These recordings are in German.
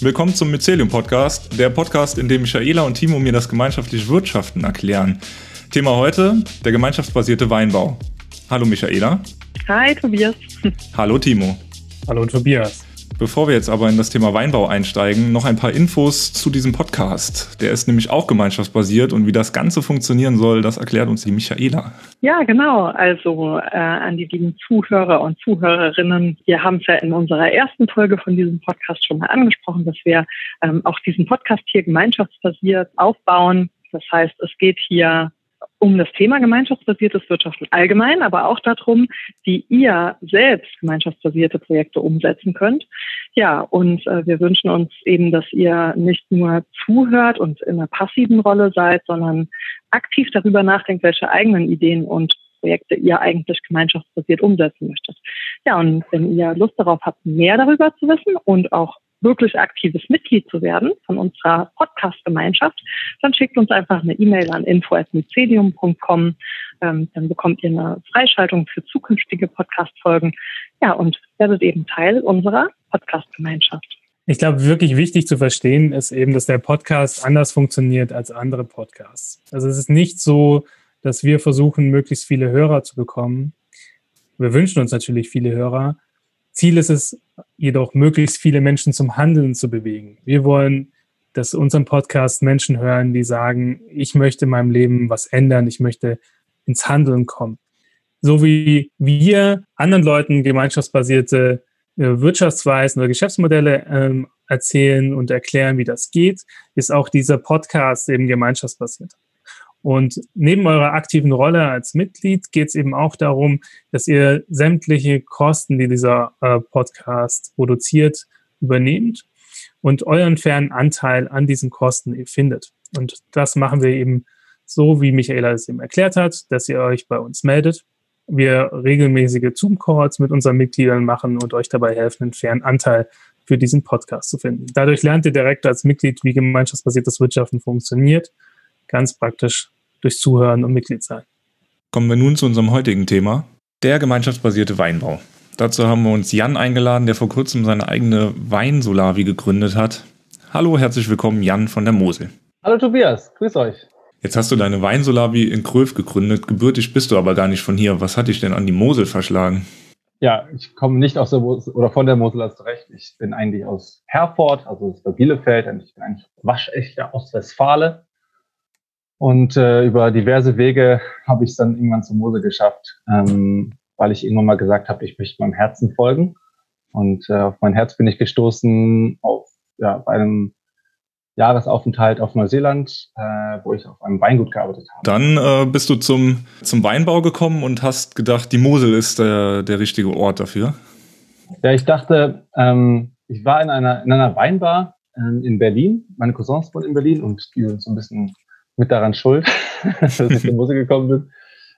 Willkommen zum Mycelium Podcast, der Podcast, in dem Michaela und Timo mir das gemeinschaftliche Wirtschaften erklären. Thema heute, der gemeinschaftsbasierte Weinbau. Hallo Michaela. Hi Tobias. Hallo Timo. Hallo Tobias. Bevor wir jetzt aber in das Thema Weinbau einsteigen, noch ein paar Infos zu diesem Podcast. Der ist nämlich auch gemeinschaftsbasiert und wie das Ganze funktionieren soll, das erklärt uns die Michaela. Ja, genau. Also äh, an die lieben Zuhörer und Zuhörerinnen. Wir haben es ja in unserer ersten Folge von diesem Podcast schon mal angesprochen, dass wir ähm, auch diesen Podcast hier gemeinschaftsbasiert aufbauen. Das heißt, es geht hier um das Thema gemeinschaftsbasiertes Wirtschaften allgemein, aber auch darum, wie ihr selbst gemeinschaftsbasierte Projekte umsetzen könnt. Ja, und äh, wir wünschen uns eben, dass ihr nicht nur zuhört und in einer passiven Rolle seid, sondern aktiv darüber nachdenkt, welche eigenen Ideen und Projekte ihr eigentlich gemeinschaftsbasiert umsetzen möchtet. Ja, und wenn ihr Lust darauf habt, mehr darüber zu wissen und auch wirklich aktives Mitglied zu werden von unserer Podcast-Gemeinschaft, dann schickt uns einfach eine E-Mail an info.mycelium.com. Ähm, dann bekommt ihr eine Freischaltung für zukünftige Podcast-Folgen. Ja, und werdet eben Teil unserer Podcast-Gemeinschaft. Ich glaube, wirklich wichtig zu verstehen ist eben, dass der Podcast anders funktioniert als andere Podcasts. Also es ist nicht so, dass wir versuchen, möglichst viele Hörer zu bekommen. Wir wünschen uns natürlich viele Hörer, Ziel ist es jedoch, möglichst viele Menschen zum Handeln zu bewegen. Wir wollen, dass unseren Podcast Menschen hören, die sagen, ich möchte in meinem Leben was ändern, ich möchte ins Handeln kommen. So wie wir anderen Leuten gemeinschaftsbasierte äh, Wirtschaftsweisen oder Geschäftsmodelle ähm, erzählen und erklären, wie das geht, ist auch dieser Podcast eben gemeinschaftsbasiert. Und neben eurer aktiven Rolle als Mitglied geht es eben auch darum, dass ihr sämtliche Kosten, die dieser äh, Podcast produziert, übernehmt und euren fairen Anteil an diesen Kosten findet. Und das machen wir eben so, wie Michaela es eben erklärt hat, dass ihr euch bei uns meldet. Wir regelmäßige Zoom-Calls mit unseren Mitgliedern machen und euch dabei helfen, einen fairen Anteil für diesen Podcast zu finden. Dadurch lernt ihr direkt als Mitglied, wie gemeinschaftsbasiertes Wirtschaften funktioniert. Ganz praktisch durch Zuhören und Mitglied sein. Kommen wir nun zu unserem heutigen Thema, der gemeinschaftsbasierte Weinbau. Dazu haben wir uns Jan eingeladen, der vor kurzem seine eigene Weinsolavi gegründet hat. Hallo, herzlich willkommen, Jan von der Mosel. Hallo Tobias, grüß euch. Jetzt hast du deine Weinsolavi in Kröv gegründet, gebürtig bist du aber gar nicht von hier. Was hat dich denn an die Mosel verschlagen? Ja, ich komme nicht aus der Mosel oder von der Mosel, hast du recht. Ich bin eigentlich aus Herford, also aus Bielefeld und ich bin eigentlich waschechter Ostwestfale. Und äh, über diverse Wege habe ich es dann irgendwann zur Mose geschafft, ähm, weil ich irgendwann mal gesagt habe, ich möchte meinem Herzen folgen. Und äh, auf mein Herz bin ich gestoßen auf ja, bei einem Jahresaufenthalt auf Neuseeland, äh, wo ich auf einem Weingut gearbeitet habe. Dann äh, bist du zum, zum Weinbau gekommen und hast gedacht, die Mosel ist der, der richtige Ort dafür. Ja, ich dachte, ähm, ich war in einer, in einer Weinbar ähm, in Berlin. Meine Cousins wohnen in Berlin und die sind so ein bisschen mit daran schuld, dass ich zur Musik gekommen bin.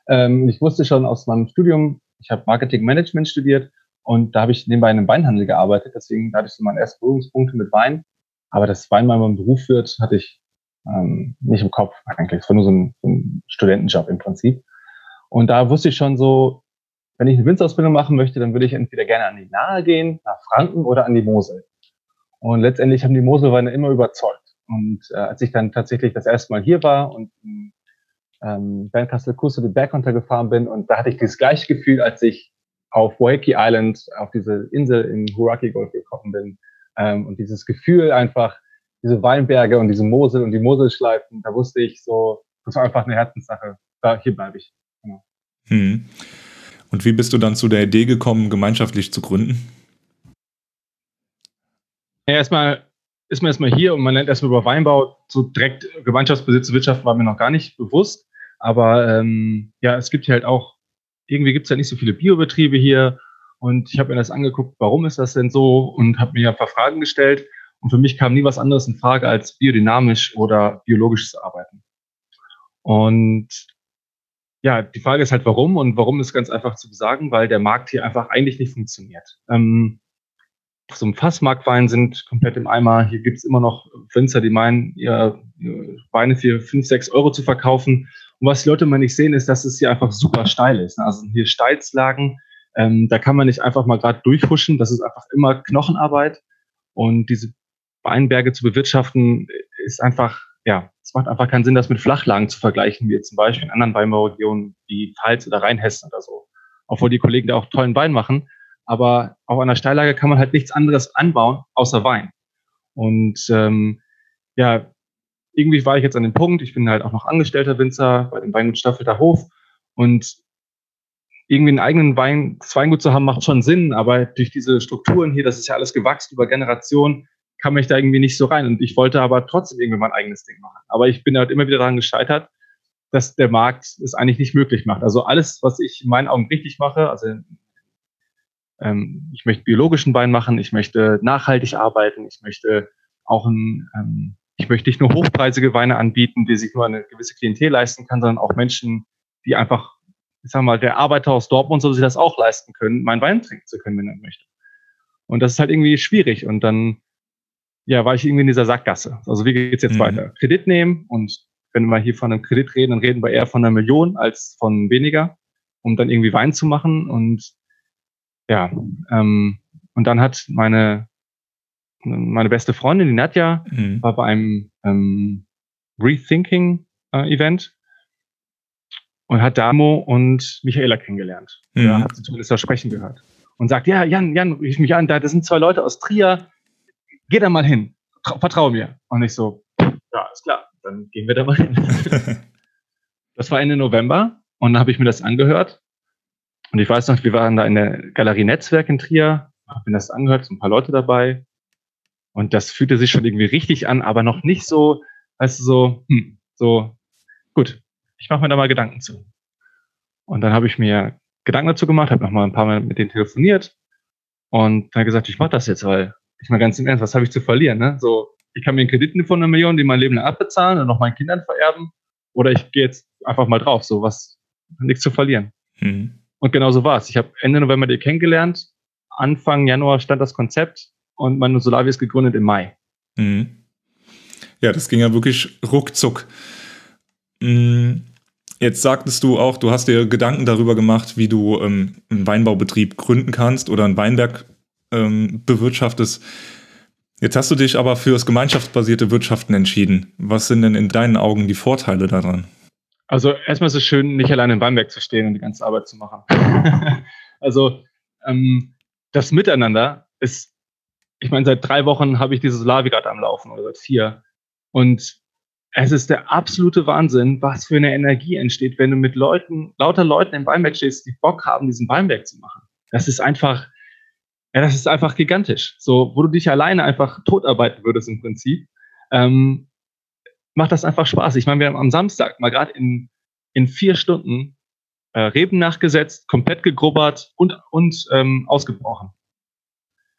Ähm, ich wusste schon aus meinem Studium, ich habe Marketing Management studiert und da habe ich nebenbei in einem Weinhandel gearbeitet. Deswegen hatte ich so meine ersten Berührungspunkte mit Wein. Aber dass Wein mal mein Beruf wird, hatte ich ähm, nicht im Kopf eigentlich. Es war nur so ein, so ein Studentenjob im Prinzip. Und da wusste ich schon so, wenn ich eine Winzerausbildung machen möchte, dann würde ich entweder gerne an die Nahe gehen, nach Franken oder an die Mosel. Und letztendlich haben die Moselweine immer überzeugt. Und äh, als ich dann tatsächlich das erste Mal hier war und ähm, Bernkastel Kusse den Berg runtergefahren bin und da hatte ich dieses gleiche Gefühl, als ich auf Waikiki Island, auf diese Insel im Huraki Golf gekommen bin. Ähm, und dieses Gefühl einfach, diese Weinberge und diese Mosel und die Moselschleifen, da wusste ich so, das war einfach eine Herzenssache. Da, hier bleibe ich. Genau. Hm. Und wie bist du dann zu der Idee gekommen, gemeinschaftlich zu gründen? Ja, erstmal ist man erstmal hier und man lernt erstmal über Weinbau. So direkt Gemeinschaftsbesitz Wirtschaft war mir noch gar nicht bewusst. Aber ähm, ja, es gibt hier halt auch, irgendwie gibt es ja nicht so viele Biobetriebe hier. Und ich habe mir das angeguckt, warum ist das denn so? Und habe mir ein paar Fragen gestellt. Und für mich kam nie was anderes in Frage, als biodynamisch oder biologisch zu arbeiten. Und ja, die Frage ist halt, warum? Und warum ist ganz einfach zu sagen, weil der Markt hier einfach eigentlich nicht funktioniert. Ähm, so ein Fassmarktwein sind komplett im Eimer. Hier gibt's immer noch Winzer, die meinen, ihr Weine für fünf, sechs Euro zu verkaufen. Und was die Leute mal nicht sehen, ist, dass es hier einfach super steil ist. Also hier Steilslagen, ähm, da kann man nicht einfach mal gerade durchhuschen. Das ist einfach immer Knochenarbeit. Und diese Weinberge zu bewirtschaften, ist einfach, ja, es macht einfach keinen Sinn, das mit Flachlagen zu vergleichen, wie jetzt zum Beispiel in anderen Weinbauregionen wie Pfalz oder Rheinhessen oder so. Obwohl die Kollegen da auch tollen Wein machen. Aber auf einer Steillage kann man halt nichts anderes anbauen, außer Wein. Und ähm, ja, irgendwie war ich jetzt an dem Punkt, ich bin halt auch noch angestellter Winzer bei dem Weingut Staffelter Hof und irgendwie einen eigenen Wein, Weingut zu haben, macht schon Sinn, aber durch diese Strukturen hier, das ist ja alles gewachsen über Generationen, kam ich da irgendwie nicht so rein. Und ich wollte aber trotzdem irgendwie mein eigenes Ding machen. Aber ich bin halt immer wieder daran gescheitert, dass der Markt es eigentlich nicht möglich macht. Also alles, was ich in meinen Augen richtig mache, also ähm, ich möchte biologischen Wein machen, ich möchte nachhaltig arbeiten, ich möchte auch ein, ähm, ich möchte nicht nur hochpreisige Weine anbieten, die sich nur eine gewisse Klientel leisten kann, sondern auch Menschen, die einfach, ich sag mal, der Arbeiter aus Dortmund soll sich das auch leisten können, meinen Wein trinken zu können, wenn er möchte. Und das ist halt irgendwie schwierig. Und dann, ja, war ich irgendwie in dieser Sackgasse. Also wie geht's jetzt mhm. weiter? Kredit nehmen und wenn wir hier von einem Kredit reden, dann reden wir eher von einer Million als von weniger, um dann irgendwie Wein zu machen. Und ja, ähm, und dann hat meine meine beste Freundin, die Nadja, mhm. war bei einem ähm, Rethinking-Event äh, und hat Damo und Michaela kennengelernt. Mhm. Da hat sie zumindest das Sprechen gehört. Und sagt, ja, Jan, Jan, rief mich an, da das sind zwei Leute aus Trier, geh da mal hin, vertraue mir. Und ich so, ja, ist klar, dann gehen wir da mal hin. das war Ende November und dann habe ich mir das angehört. Und ich weiß noch, wir waren da in der Galerie Netzwerk in Trier, habe mir das angehört, so ein paar Leute dabei. Und das fühlte sich schon irgendwie richtig an, aber noch nicht so, weißt du, so, hm, so, gut, ich mache mir da mal Gedanken zu. Und dann habe ich mir Gedanken dazu gemacht, habe noch mal ein paar Mal mit denen telefoniert und dann gesagt, ich mache das jetzt, weil ich mal ganz im Ernst, was habe ich zu verlieren? Ne? So, ich kann mir einen Kredit von einer Million, die mein Leben lang abbezahlen und noch meinen Kindern vererben, oder ich gehe jetzt einfach mal drauf, so was, nichts zu verlieren. Mhm. Und genau so war es. Ich habe Ende November die kennengelernt, Anfang Januar stand das Konzept und meine Solavi ist gegründet im Mai. Mhm. Ja, das ging ja wirklich ruckzuck. Mhm. Jetzt sagtest du auch, du hast dir Gedanken darüber gemacht, wie du ähm, einen Weinbaubetrieb gründen kannst oder ein Weinberg ähm, bewirtschaftest. Jetzt hast du dich aber für das gemeinschaftsbasierte Wirtschaften entschieden. Was sind denn in deinen Augen die Vorteile daran? Also erstmal ist es schön, nicht alleine im Weinberg zu stehen und die ganze Arbeit zu machen. also ähm, das Miteinander ist ich meine, seit drei Wochen habe ich dieses Lavi gerade am Laufen oder seit vier. Und es ist der absolute Wahnsinn, was für eine Energie entsteht, wenn du mit Leuten, lauter Leuten im Weinberg stehst, die Bock haben, diesen Weinberg zu machen. Das ist einfach, ja, das ist einfach gigantisch. So, wo du dich alleine einfach totarbeiten würdest im Prinzip, ähm, macht das einfach Spaß. Ich meine, wir haben am Samstag mal gerade in, in vier Stunden äh, Reben nachgesetzt, komplett gegrubbert und, und ähm, ausgebrochen.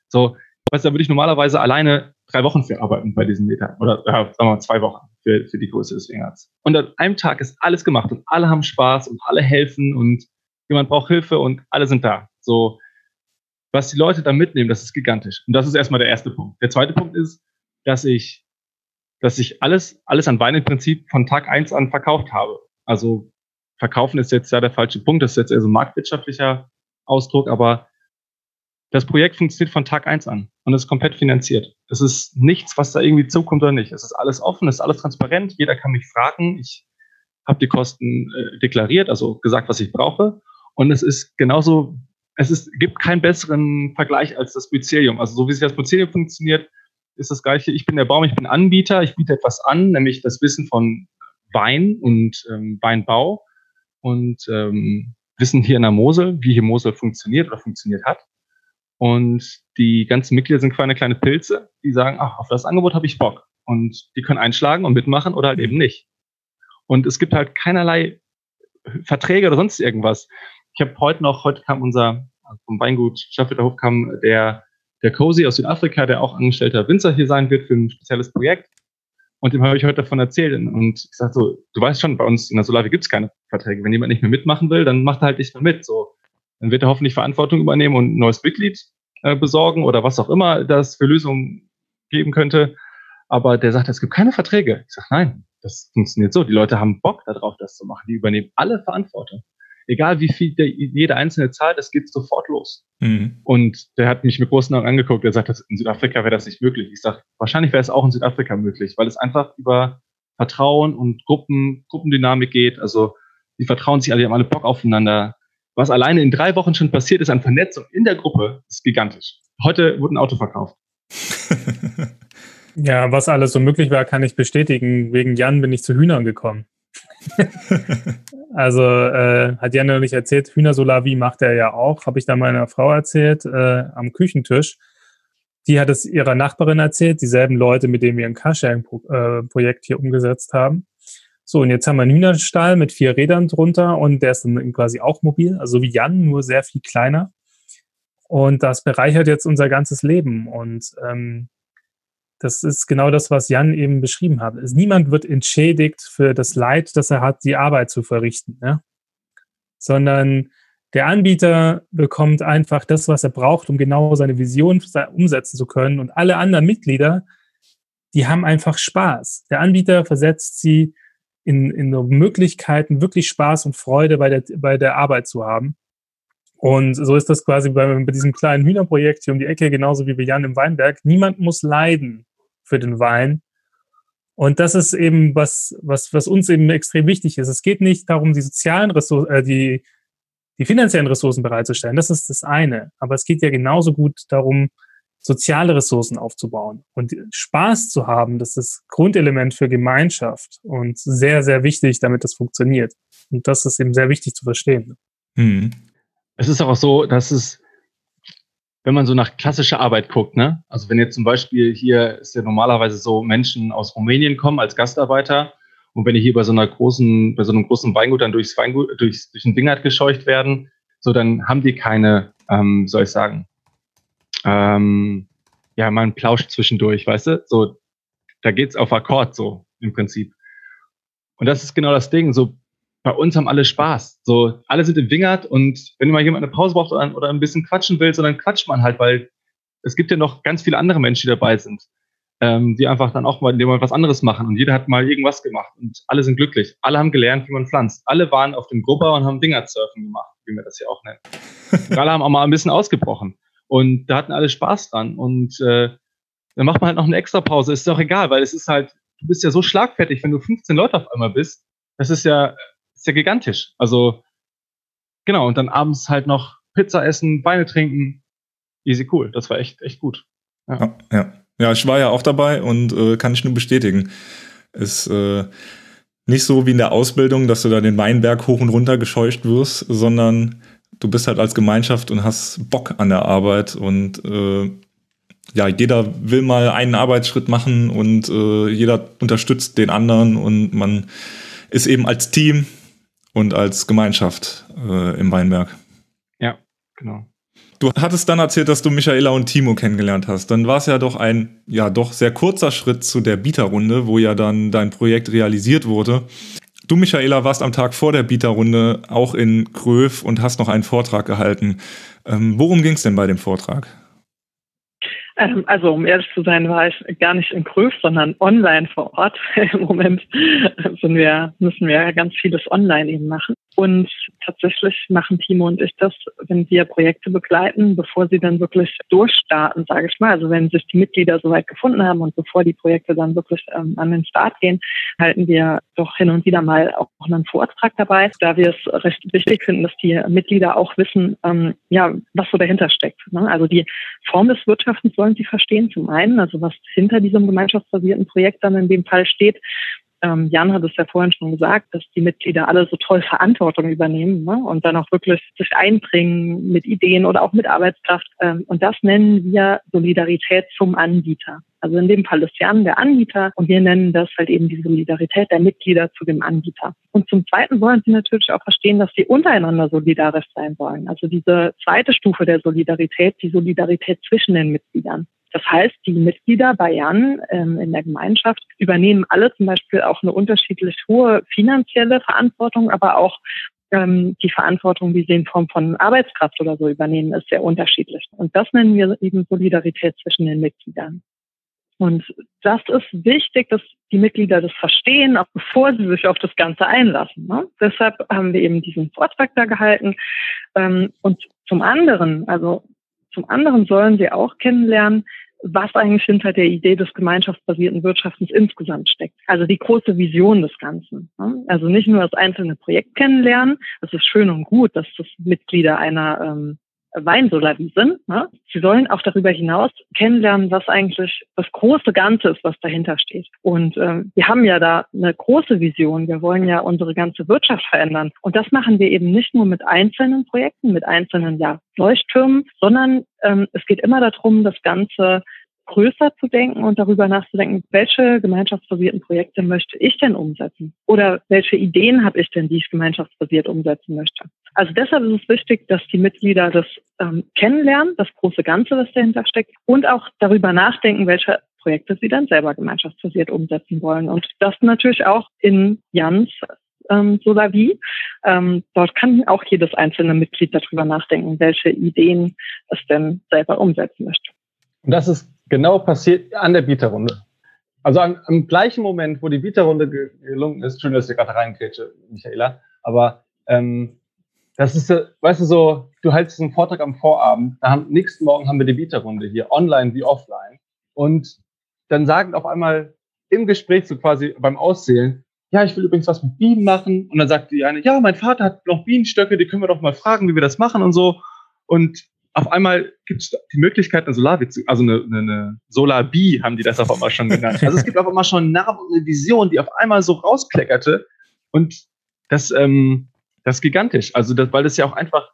So, Weißt da würde ich normalerweise alleine drei Wochen für arbeiten bei diesen Metern. Oder ja, sagen wir mal zwei Wochen für, für die Größe des Wingers. Und an einem Tag ist alles gemacht und alle haben Spaß und alle helfen und jemand braucht Hilfe und alle sind da. So, was die Leute da mitnehmen, das ist gigantisch. Und das ist erstmal der erste Punkt. Der zweite Punkt ist, dass ich, dass ich alles, alles an Wein im Prinzip von Tag eins an verkauft habe. Also verkaufen ist jetzt ja der falsche Punkt, das ist jetzt eher so ein marktwirtschaftlicher Ausdruck, aber das Projekt funktioniert von Tag eins an und ist komplett finanziert. Es ist nichts, was da irgendwie zukommt oder nicht. Es ist alles offen, es ist alles transparent. Jeder kann mich fragen. Ich habe die Kosten äh, deklariert, also gesagt, was ich brauche. Und es ist genauso, es ist, gibt keinen besseren Vergleich als das Mycelium. Also so wie sich das Mycelium funktioniert, ist das gleiche. Ich bin der Baum, ich bin Anbieter, ich biete etwas an, nämlich das Wissen von Wein und ähm, Weinbau und ähm, Wissen hier in der Mosel, wie hier Mosel funktioniert oder funktioniert hat. Und die ganzen Mitglieder sind quasi kleine Pilze, die sagen, ach, auf das Angebot habe ich Bock. Und die können einschlagen und mitmachen oder halt eben nicht. Und es gibt halt keinerlei Verträge oder sonst irgendwas. Ich habe heute noch, heute kam unser, vom Weingut Schaffelterhof kam der, der Cozy aus Südafrika, der auch angestellter Winzer hier sein wird für ein spezielles Projekt. Und dem habe ich heute davon erzählt. Und ich sage so, du weißt schon, bei uns in der Solavi gibt es keine Verträge. Wenn jemand nicht mehr mitmachen will, dann macht er halt nicht mehr mit. So, dann wird er hoffentlich Verantwortung übernehmen und ein neues Mitglied äh, besorgen oder was auch immer das für Lösungen geben könnte. Aber der sagt, es gibt keine Verträge. Ich sage, nein, das funktioniert so. Die Leute haben Bock darauf, das zu machen. Die übernehmen alle Verantwortung. Egal wie viel der, jeder Einzelne zahlt, es geht sofort los. Mhm. Und der hat mich mit großen Augen angeguckt, der sagt, in Südafrika wäre das nicht möglich. Ich sage, wahrscheinlich wäre es auch in Südafrika möglich, weil es einfach über Vertrauen und Gruppen, Gruppendynamik geht. Also die vertrauen sich alle, die haben alle Bock aufeinander. Was alleine in drei Wochen schon passiert ist an Vernetzung in der Gruppe, ist gigantisch. Heute wurde ein Auto verkauft. ja, was alles so möglich war, kann ich bestätigen. Wegen Jan bin ich zu Hühnern gekommen. also äh, hat Jan noch nicht erzählt, Hühnersolavi macht er ja auch, habe ich da meiner Frau erzählt, äh, am Küchentisch. Die hat es ihrer Nachbarin erzählt, dieselben Leute, mit denen wir ein Carsharing-Projekt hier umgesetzt haben. So, und jetzt haben wir einen Hühnerstall mit vier Rädern drunter und der ist dann quasi auch mobil, also wie Jan, nur sehr viel kleiner. Und das bereichert jetzt unser ganzes Leben. Und ähm, das ist genau das, was Jan eben beschrieben hat. Niemand wird entschädigt für das Leid, das er hat, die Arbeit zu verrichten, ja? sondern der Anbieter bekommt einfach das, was er braucht, um genau seine Vision umsetzen zu können. Und alle anderen Mitglieder, die haben einfach Spaß. Der Anbieter versetzt sie in, in Möglichkeiten, wirklich Spaß und Freude bei der, bei der Arbeit zu haben. Und so ist das quasi bei, bei diesem kleinen Hühnerprojekt hier um die Ecke, genauso wie bei Jan im Weinberg. Niemand muss leiden für den Wein. Und das ist eben was, was, was uns eben extrem wichtig ist. Es geht nicht darum, die sozialen Ressourcen, äh, die, die finanziellen Ressourcen bereitzustellen. Das ist das eine. Aber es geht ja genauso gut darum, soziale Ressourcen aufzubauen und Spaß zu haben. Das ist Grundelement für Gemeinschaft und sehr, sehr wichtig, damit das funktioniert. Und das ist eben sehr wichtig zu verstehen. Hm. Es ist auch so, dass es wenn man so nach klassischer Arbeit guckt, ne? Also wenn jetzt zum Beispiel hier ist ja normalerweise so Menschen aus Rumänien kommen als Gastarbeiter und wenn die hier bei so einer großen, bei so einem großen Weingut dann durchs Weingut, durchs, durch den Wingert gescheucht werden, so dann haben die keine, ähm, soll ich sagen, ähm, ja, mal einen Plausch zwischendurch, weißt du? So, da geht's auf Akkord so im Prinzip. Und das ist genau das Ding. So, bei uns haben alle Spaß. So, alle sind im Wingert und wenn mal jemand eine Pause braucht oder, oder ein bisschen quatschen will, so dann quatscht man halt, weil es gibt ja noch ganz viele andere Menschen, die dabei sind, ähm, die einfach dann auch mal, die mal was anderes machen und jeder hat mal irgendwas gemacht und alle sind glücklich. Alle haben gelernt, wie man pflanzt. Alle waren auf dem Grubber und haben Wingert-Surfen gemacht, wie wir das hier auch nennen. Und alle haben auch mal ein bisschen ausgebrochen und da hatten alle Spaß dran und äh, dann macht man halt noch eine extra Pause. Ist doch egal, weil es ist halt, du bist ja so schlagfertig, wenn du 15 Leute auf einmal bist. Das ist ja ist ja gigantisch. Also, genau, und dann abends halt noch Pizza essen, Weine trinken. Easy cool. Das war echt, echt gut. Ja, ja. ja ich war ja auch dabei und äh, kann ich nur bestätigen. Ist äh, nicht so wie in der Ausbildung, dass du da den Weinberg hoch und runter gescheucht wirst, sondern du bist halt als Gemeinschaft und hast Bock an der Arbeit und äh, ja, jeder will mal einen Arbeitsschritt machen und äh, jeder unterstützt den anderen und man ist eben als Team und als Gemeinschaft äh, im Weinberg. Ja, genau. Du hattest dann erzählt, dass du Michaela und Timo kennengelernt hast. Dann war es ja doch ein, ja, doch sehr kurzer Schritt zu der Bieterrunde, wo ja dann dein Projekt realisiert wurde. Du, Michaela, warst am Tag vor der Bieterrunde auch in Kröv und hast noch einen Vortrag gehalten. Ähm, worum ging es denn bei dem Vortrag? Ähm, also um ehrlich zu sein, war ich gar nicht in Kröv, sondern online vor Ort. Im Moment sind wir, müssen wir ganz vieles online eben machen. Und tatsächlich machen Timo und ich das, wenn wir Projekte begleiten, bevor sie dann wirklich durchstarten, sage ich mal. Also wenn sich die Mitglieder soweit gefunden haben und bevor die Projekte dann wirklich ähm, an den Start gehen, halten wir doch hin und wieder mal auch einen Vortrag dabei, da wir es recht wichtig finden, dass die Mitglieder auch wissen, ähm, ja, was so dahinter steckt. Ne? Also die Form des Wirtschaftens sollen sie verstehen, zum einen, also was hinter diesem gemeinschaftsbasierten Projekt dann in dem Fall steht ähm, Jan hat es ja vorhin schon gesagt, dass die Mitglieder alle so toll Verantwortung übernehmen ne? und dann auch wirklich sich einbringen mit Ideen oder auch mit Arbeitskraft. Ähm, und das nennen wir Solidarität zum Anbieter. Also in dem Fall ist Jan der Anbieter und wir nennen das halt eben die Solidarität der Mitglieder zu dem Anbieter. Und zum Zweiten wollen sie natürlich auch verstehen, dass sie untereinander solidarisch sein wollen. Also diese zweite Stufe der Solidarität, die Solidarität zwischen den Mitgliedern. Das heißt, die Mitglieder bei Jan ähm, in der Gemeinschaft übernehmen alle zum Beispiel auch eine unterschiedlich hohe finanzielle Verantwortung, aber auch ähm, die Verantwortung, die sie in Form von Arbeitskraft oder so übernehmen, ist sehr unterschiedlich. Und das nennen wir eben Solidarität zwischen den Mitgliedern. Und das ist wichtig, dass die Mitglieder das verstehen, auch bevor sie sich auf das Ganze einlassen. Ne? Deshalb haben wir eben diesen Vortrag da gehalten. Ähm, und zum anderen, also zum anderen sollen sie auch kennenlernen, was eigentlich hinter der Idee des gemeinschaftsbasierten Wirtschaftens insgesamt steckt. Also die große Vision des Ganzen. Ne? Also nicht nur das einzelne Projekt kennenlernen, das ist schön und gut, dass das Mitglieder einer ähm, Weinsolarie sind. Ne? Sie sollen auch darüber hinaus kennenlernen, was eigentlich das große Ganze ist, was dahinter steht. Und äh, wir haben ja da eine große Vision. Wir wollen ja unsere ganze Wirtschaft verändern. Und das machen wir eben nicht nur mit einzelnen Projekten, mit einzelnen ja, Leuchttürmen, sondern ähm, es geht immer darum, das Ganze größer zu denken und darüber nachzudenken, welche gemeinschaftsbasierten Projekte möchte ich denn umsetzen? Oder welche Ideen habe ich denn, die ich gemeinschaftsbasiert umsetzen möchte? Also deshalb ist es wichtig, dass die Mitglieder das ähm, kennenlernen, das große Ganze, was dahinter steckt, und auch darüber nachdenken, welche Projekte sie dann selber gemeinschaftsbasiert umsetzen wollen. Und das natürlich auch in Jans ähm, Solavi. Ähm, dort kann auch jedes einzelne Mitglied darüber nachdenken, welche Ideen es denn selber umsetzen möchte. Und das ist genau passiert an der Bieterrunde. Also am, am gleichen Moment, wo die Bieterrunde gelungen ist, schön, dass ich gerade reinkrätsche, Michaela, aber ähm, das ist, weißt du, so, du hältst einen Vortrag am Vorabend, da haben, nächsten Morgen haben wir die Bieterrunde hier, online wie offline. Und dann sagen auf einmal im Gespräch so quasi beim Auszählen, ja, ich will übrigens was mit Bienen machen. Und dann sagt die eine, ja, mein Vater hat noch Bienenstöcke, die können wir doch mal fragen, wie wir das machen und so. Und auf einmal gibt es die Möglichkeit, eine Solar, also eine, eine, eine Solar-Bee haben die das auf einmal schon genannt. Also es gibt auf einmal schon eine Vision, die auf einmal so rauskleckerte. Und das, ähm, das ist gigantisch. Also, das, weil das ja auch einfach,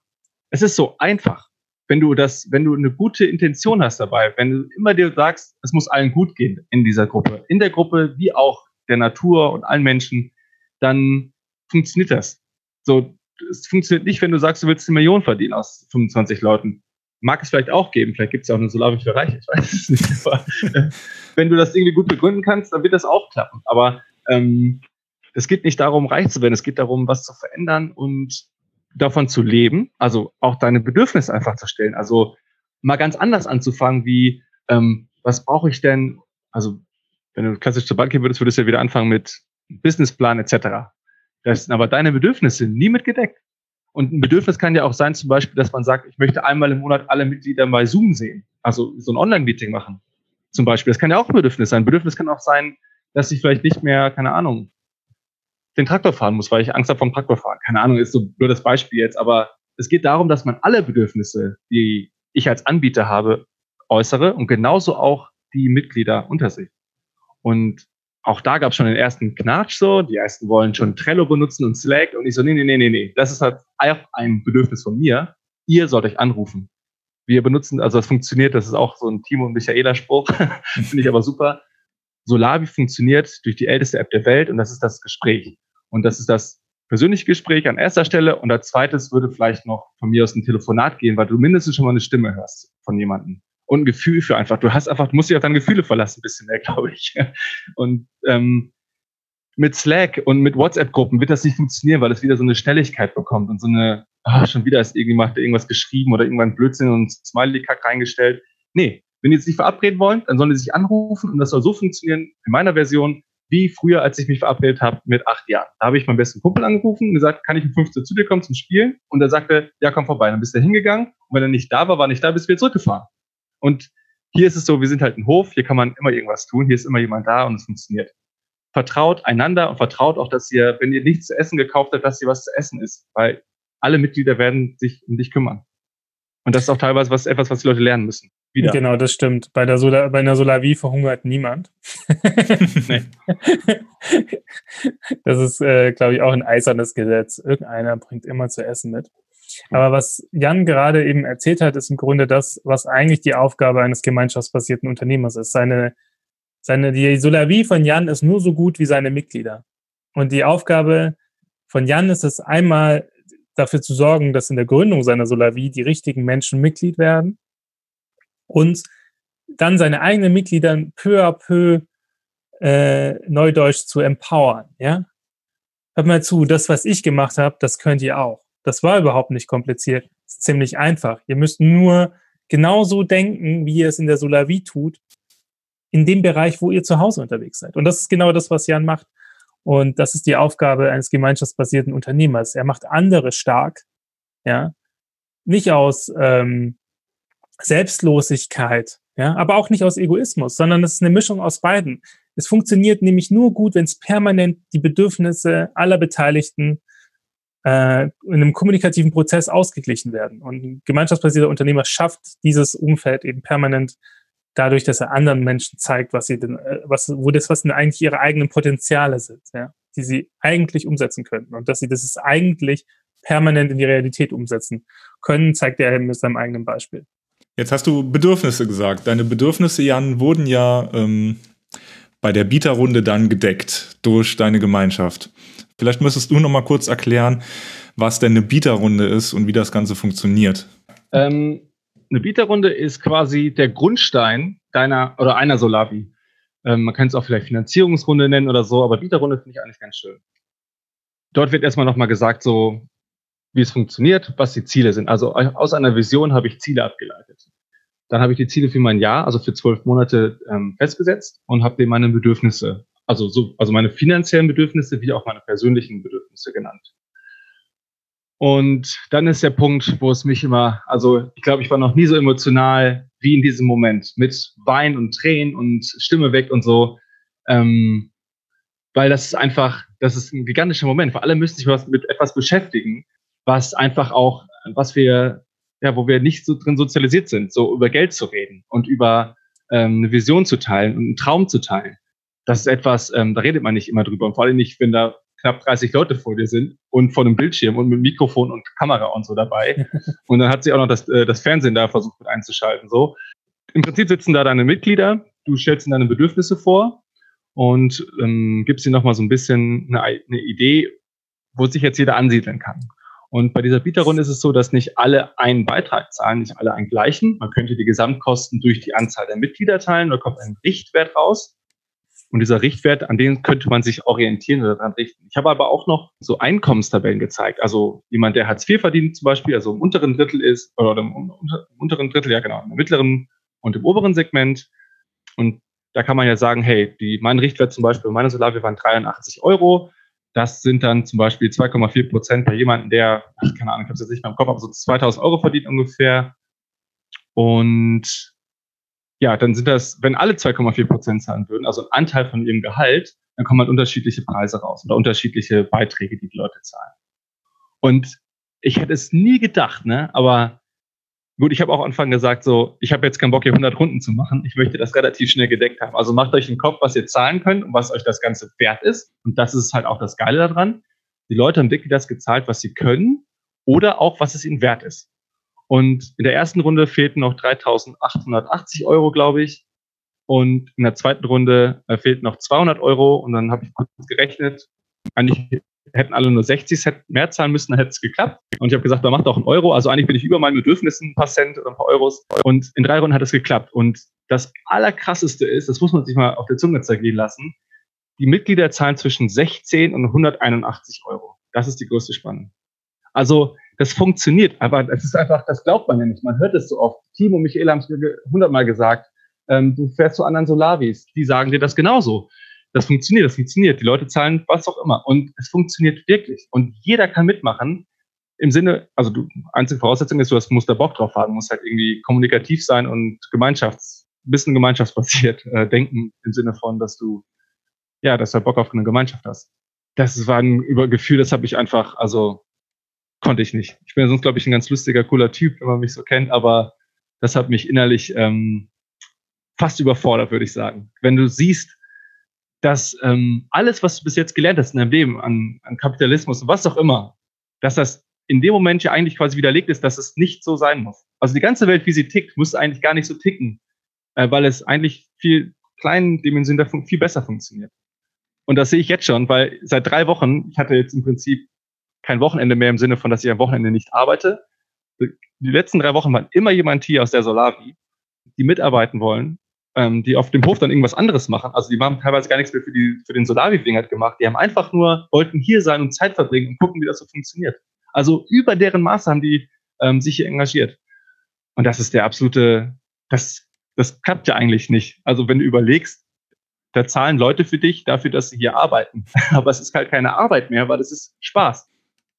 es ist so einfach. Wenn du das, wenn du eine gute Intention hast dabei, wenn du immer dir sagst, es muss allen gut gehen in dieser Gruppe, in der Gruppe wie auch der Natur und allen Menschen, dann funktioniert das. So, es funktioniert nicht, wenn du sagst, du willst eine Million verdienen aus 25 Leuten. Mag es vielleicht auch geben, vielleicht gibt es ja auch eine Solarwig für Reiche, ich weiß es nicht. Aber äh, wenn du das irgendwie gut begründen kannst, dann wird das auch klappen. Aber ähm, es geht nicht darum, reich zu werden, es geht darum, was zu verändern und davon zu leben, also auch deine Bedürfnisse einfach zu stellen. Also mal ganz anders anzufangen, wie ähm, was brauche ich denn? Also wenn du klassisch zur Bank gehen würdest, würdest du ja wieder anfangen mit Businessplan etc. Das sind aber deine Bedürfnisse nie mitgedeckt. Und ein Bedürfnis kann ja auch sein, zum Beispiel, dass man sagt, ich möchte einmal im Monat alle Mitglieder bei Zoom sehen. Also so ein Online-Meeting machen. Zum Beispiel. Das kann ja auch ein Bedürfnis sein. Ein Bedürfnis kann auch sein, dass ich vielleicht nicht mehr, keine Ahnung, den Traktor fahren muss, weil ich Angst habe vom Traktorfahren. Keine Ahnung, ist so nur das Beispiel jetzt. Aber es geht darum, dass man alle Bedürfnisse, die ich als Anbieter habe, äußere und genauso auch die Mitglieder unter sich. Und auch da gab es schon den ersten Knatsch so. Die ersten wollen schon Trello benutzen und Slack. Und ich so, nee, nee, nee, nee, nee. Das ist halt auch ein Bedürfnis von mir. Ihr sollt euch anrufen. Wir benutzen, also das funktioniert, das ist auch so ein Timo und Michaela-Spruch. Finde ich aber super. Solavi funktioniert durch die älteste App der Welt und das ist das Gespräch. Und das ist das persönliche Gespräch an erster Stelle und als zweites würde vielleicht noch von mir aus ein Telefonat gehen, weil du mindestens schon mal eine Stimme hörst von jemandem und ein Gefühl für einfach. Du hast einfach, du musst dich auf deine Gefühle verlassen, ein bisschen mehr, glaube ich. Und ähm, mit Slack und mit WhatsApp-Gruppen wird das nicht funktionieren, weil es wieder so eine Schnelligkeit bekommt und so eine, ah, schon wieder ist irgendjemand irgendwas geschrieben oder irgendwann Blödsinn und Smiley-Kack reingestellt. Nee, wenn die jetzt nicht verabreden wollen, dann sollen die sich anrufen und das soll so funktionieren, in meiner Version, wie früher, als ich mich verabredet habe mit acht Jahren. Da habe ich meinen besten Kumpel angerufen und gesagt, kann ich um 15 zu dir kommen zum Spielen? Und er sagte, ja, komm vorbei. Dann bist du hingegangen und wenn er nicht da war, war nicht da, bist du wieder zurückgefahren. Und hier ist es so, wir sind halt ein Hof, hier kann man immer irgendwas tun, hier ist immer jemand da und es funktioniert. Vertraut einander und vertraut auch, dass ihr, wenn ihr nichts zu essen gekauft habt, dass ihr was zu essen ist, weil alle Mitglieder werden sich um dich kümmern. Und das ist auch teilweise was, etwas, was die Leute lernen müssen. Wieder. Genau, das stimmt. Bei der, Solar, bei einer Solavi verhungert niemand. das ist, äh, glaube ich, auch ein eisernes Gesetz. Irgendeiner bringt immer zu essen mit. Aber was Jan gerade eben erzählt hat, ist im Grunde das, was eigentlich die Aufgabe eines gemeinschaftsbasierten Unternehmers ist. Seine, seine, die Solavi von Jan ist nur so gut wie seine Mitglieder. Und die Aufgabe von Jan ist es einmal dafür zu sorgen, dass in der Gründung seiner Solavi die richtigen Menschen Mitglied werden und dann seine eigenen Mitglieder peu à peu äh, Neudeutsch zu empowern. Ja, hört mal zu, das, was ich gemacht habe, das könnt ihr auch. Das war überhaupt nicht kompliziert. Das ist ziemlich einfach. Ihr müsst nur genauso denken, wie ihr es in der Solavi tut. in dem Bereich, wo ihr zu Hause unterwegs seid. Und das ist genau das, was Jan macht. Und das ist die Aufgabe eines gemeinschaftsbasierten Unternehmers. Er macht andere stark, ja, nicht aus ähm, Selbstlosigkeit, ja, aber auch nicht aus Egoismus, sondern es ist eine Mischung aus beiden. Es funktioniert nämlich nur gut, wenn es permanent die Bedürfnisse aller Beteiligten äh, in einem kommunikativen Prozess ausgeglichen werden. Und ein gemeinschaftsbasierter Unternehmer schafft dieses Umfeld eben permanent dadurch, dass er anderen Menschen zeigt, was sie denn, äh, was, wo das, was denn eigentlich ihre eigenen Potenziale sind, ja, die sie eigentlich umsetzen könnten und dass sie das ist eigentlich permanent in die Realität umsetzen können, zeigt er mit seinem eigenen Beispiel. Jetzt hast du Bedürfnisse gesagt. Deine Bedürfnisse, Jan, wurden ja ähm, bei der Bieterrunde dann gedeckt durch deine Gemeinschaft. Vielleicht müsstest du noch mal kurz erklären, was denn eine Bieterrunde ist und wie das Ganze funktioniert. Ähm, eine Bieterrunde ist quasi der Grundstein deiner oder einer Solavi. Ähm, man kann es auch vielleicht Finanzierungsrunde nennen oder so, aber Bieterrunde finde ich eigentlich ganz schön. Dort wird erstmal nochmal gesagt, so wie es funktioniert, was die Ziele sind. Also aus einer Vision habe ich Ziele abgeleitet. Dann habe ich die Ziele für mein Jahr, also für zwölf Monate ähm, festgesetzt und habe dem meine Bedürfnisse, also so, also meine finanziellen Bedürfnisse wie auch meine persönlichen Bedürfnisse genannt. Und dann ist der Punkt, wo es mich immer, also ich glaube, ich war noch nie so emotional wie in diesem Moment mit Wein und Tränen und Stimme weg und so. Ähm, weil das ist einfach, das ist ein gigantischer Moment. Vor allem müssen sich was mit etwas beschäftigen, was einfach auch, was wir, ja, wo wir nicht so drin sozialisiert sind, so über Geld zu reden und über ähm, eine Vision zu teilen und einen Traum zu teilen. Das ist etwas, ähm, da redet man nicht immer drüber. Und vor allem nicht, wenn da knapp 30 Leute vor dir sind und vor einem Bildschirm und mit Mikrofon und Kamera und so dabei. und dann hat sie auch noch das, äh, das Fernsehen da versucht mit einzuschalten. So. Im Prinzip sitzen da deine Mitglieder, du stellst ihnen deine Bedürfnisse vor und ähm, gibst ihnen nochmal so ein bisschen eine, eine Idee, wo sich jetzt jeder ansiedeln kann. Und bei dieser Bieterrunde ist es so, dass nicht alle einen Beitrag zahlen, nicht alle einen gleichen. Man könnte die Gesamtkosten durch die Anzahl der Mitglieder teilen, da kommt ein Richtwert raus. Und dieser Richtwert, an dem könnte man sich orientieren oder daran richten. Ich habe aber auch noch so Einkommenstabellen gezeigt. Also jemand, der Hartz IV verdient zum Beispiel, also im unteren Drittel ist, oder im, unteren Drittel, ja genau, im mittleren und im oberen Segment. Und da kann man ja sagen, hey, die, mein Richtwert zum Beispiel, meine Solarwie waren 83 Euro. Das sind dann zum Beispiel 2,4 Prozent bei jemandem, der, keine Ahnung, ich habe es jetzt nicht mehr im Kopf, aber so 2000 Euro verdient ungefähr. Und ja, dann sind das, wenn alle 2,4 Prozent zahlen würden, also ein Anteil von ihrem Gehalt, dann kommen halt unterschiedliche Preise raus oder unterschiedliche Beiträge, die die Leute zahlen. Und ich hätte es nie gedacht, ne? Aber gut, ich habe auch Anfang gesagt, so, ich habe jetzt keinen Bock, hier 100 Runden zu machen. Ich möchte das relativ schnell gedeckt haben. Also macht euch den Kopf, was ihr zahlen könnt und was euch das Ganze wert ist. Und das ist halt auch das Geile daran. Die Leute haben wirklich das gezahlt, was sie können oder auch, was es ihnen wert ist. Und in der ersten Runde fehlten noch 3.880 Euro, glaube ich. Und in der zweiten Runde äh, fehlten noch 200 Euro. Und dann habe ich kurz gerechnet. Eigentlich hätten alle nur 60 Cent mehr zahlen müssen, dann hätte es geklappt. Und ich habe gesagt, da macht auch ein Euro. Also eigentlich bin ich über meinen Bedürfnissen ein paar Cent oder ein paar Euros. Und in drei Runden hat es geklappt. Und das Allerkrasseste ist, das muss man sich mal auf der Zunge zergehen lassen, die Mitglieder zahlen zwischen 16 und 181 Euro. Das ist die größte Spanne. Also das funktioniert, aber das ist einfach, das glaubt man ja nicht. Man hört es so oft. Timo und Michael haben es mir hundertmal gesagt. Ähm, du fährst zu anderen Solavis, die sagen dir das genauso. Das funktioniert, das funktioniert. Die Leute zahlen was auch immer. Und es funktioniert wirklich. Und jeder kann mitmachen. Im Sinne, also du, einzige Voraussetzung ist, du hast, musst da Bock drauf haben, musst halt irgendwie kommunikativ sein und Gemeinschafts, bisschen gemeinschaftsbasiert äh, denken, im Sinne von, dass du, ja, dass du Bock auf eine Gemeinschaft hast. Das war ein Übergefühl, das habe ich einfach, also konnte ich nicht. Ich bin sonst, glaube ich, ein ganz lustiger, cooler Typ, wenn man mich so kennt, aber das hat mich innerlich ähm, fast überfordert, würde ich sagen. Wenn du siehst, dass ähm, alles, was du bis jetzt gelernt hast in deinem Leben an, an Kapitalismus und was auch immer, dass das in dem Moment ja eigentlich quasi widerlegt ist, dass es nicht so sein muss. Also die ganze Welt, wie sie tickt, muss eigentlich gar nicht so ticken, äh, weil es eigentlich viel kleinen Dimensionen viel besser funktioniert. Und das sehe ich jetzt schon, weil seit drei Wochen, ich hatte jetzt im Prinzip kein Wochenende mehr im Sinne von, dass ich am Wochenende nicht arbeite. Die letzten drei Wochen waren immer jemand hier aus der Solavi, die mitarbeiten wollen, ähm, die auf dem Hof dann irgendwas anderes machen. Also die haben teilweise gar nichts mehr für, die, für den Solavi-Ding halt gemacht. Die haben einfach nur, wollten hier sein und Zeit verbringen und gucken, wie das so funktioniert. Also über deren Maße haben die ähm, sich hier engagiert. Und das ist der absolute, das das klappt ja eigentlich nicht. Also wenn du überlegst, da zahlen Leute für dich dafür, dass sie hier arbeiten. Aber es ist halt keine Arbeit mehr, weil es ist Spaß.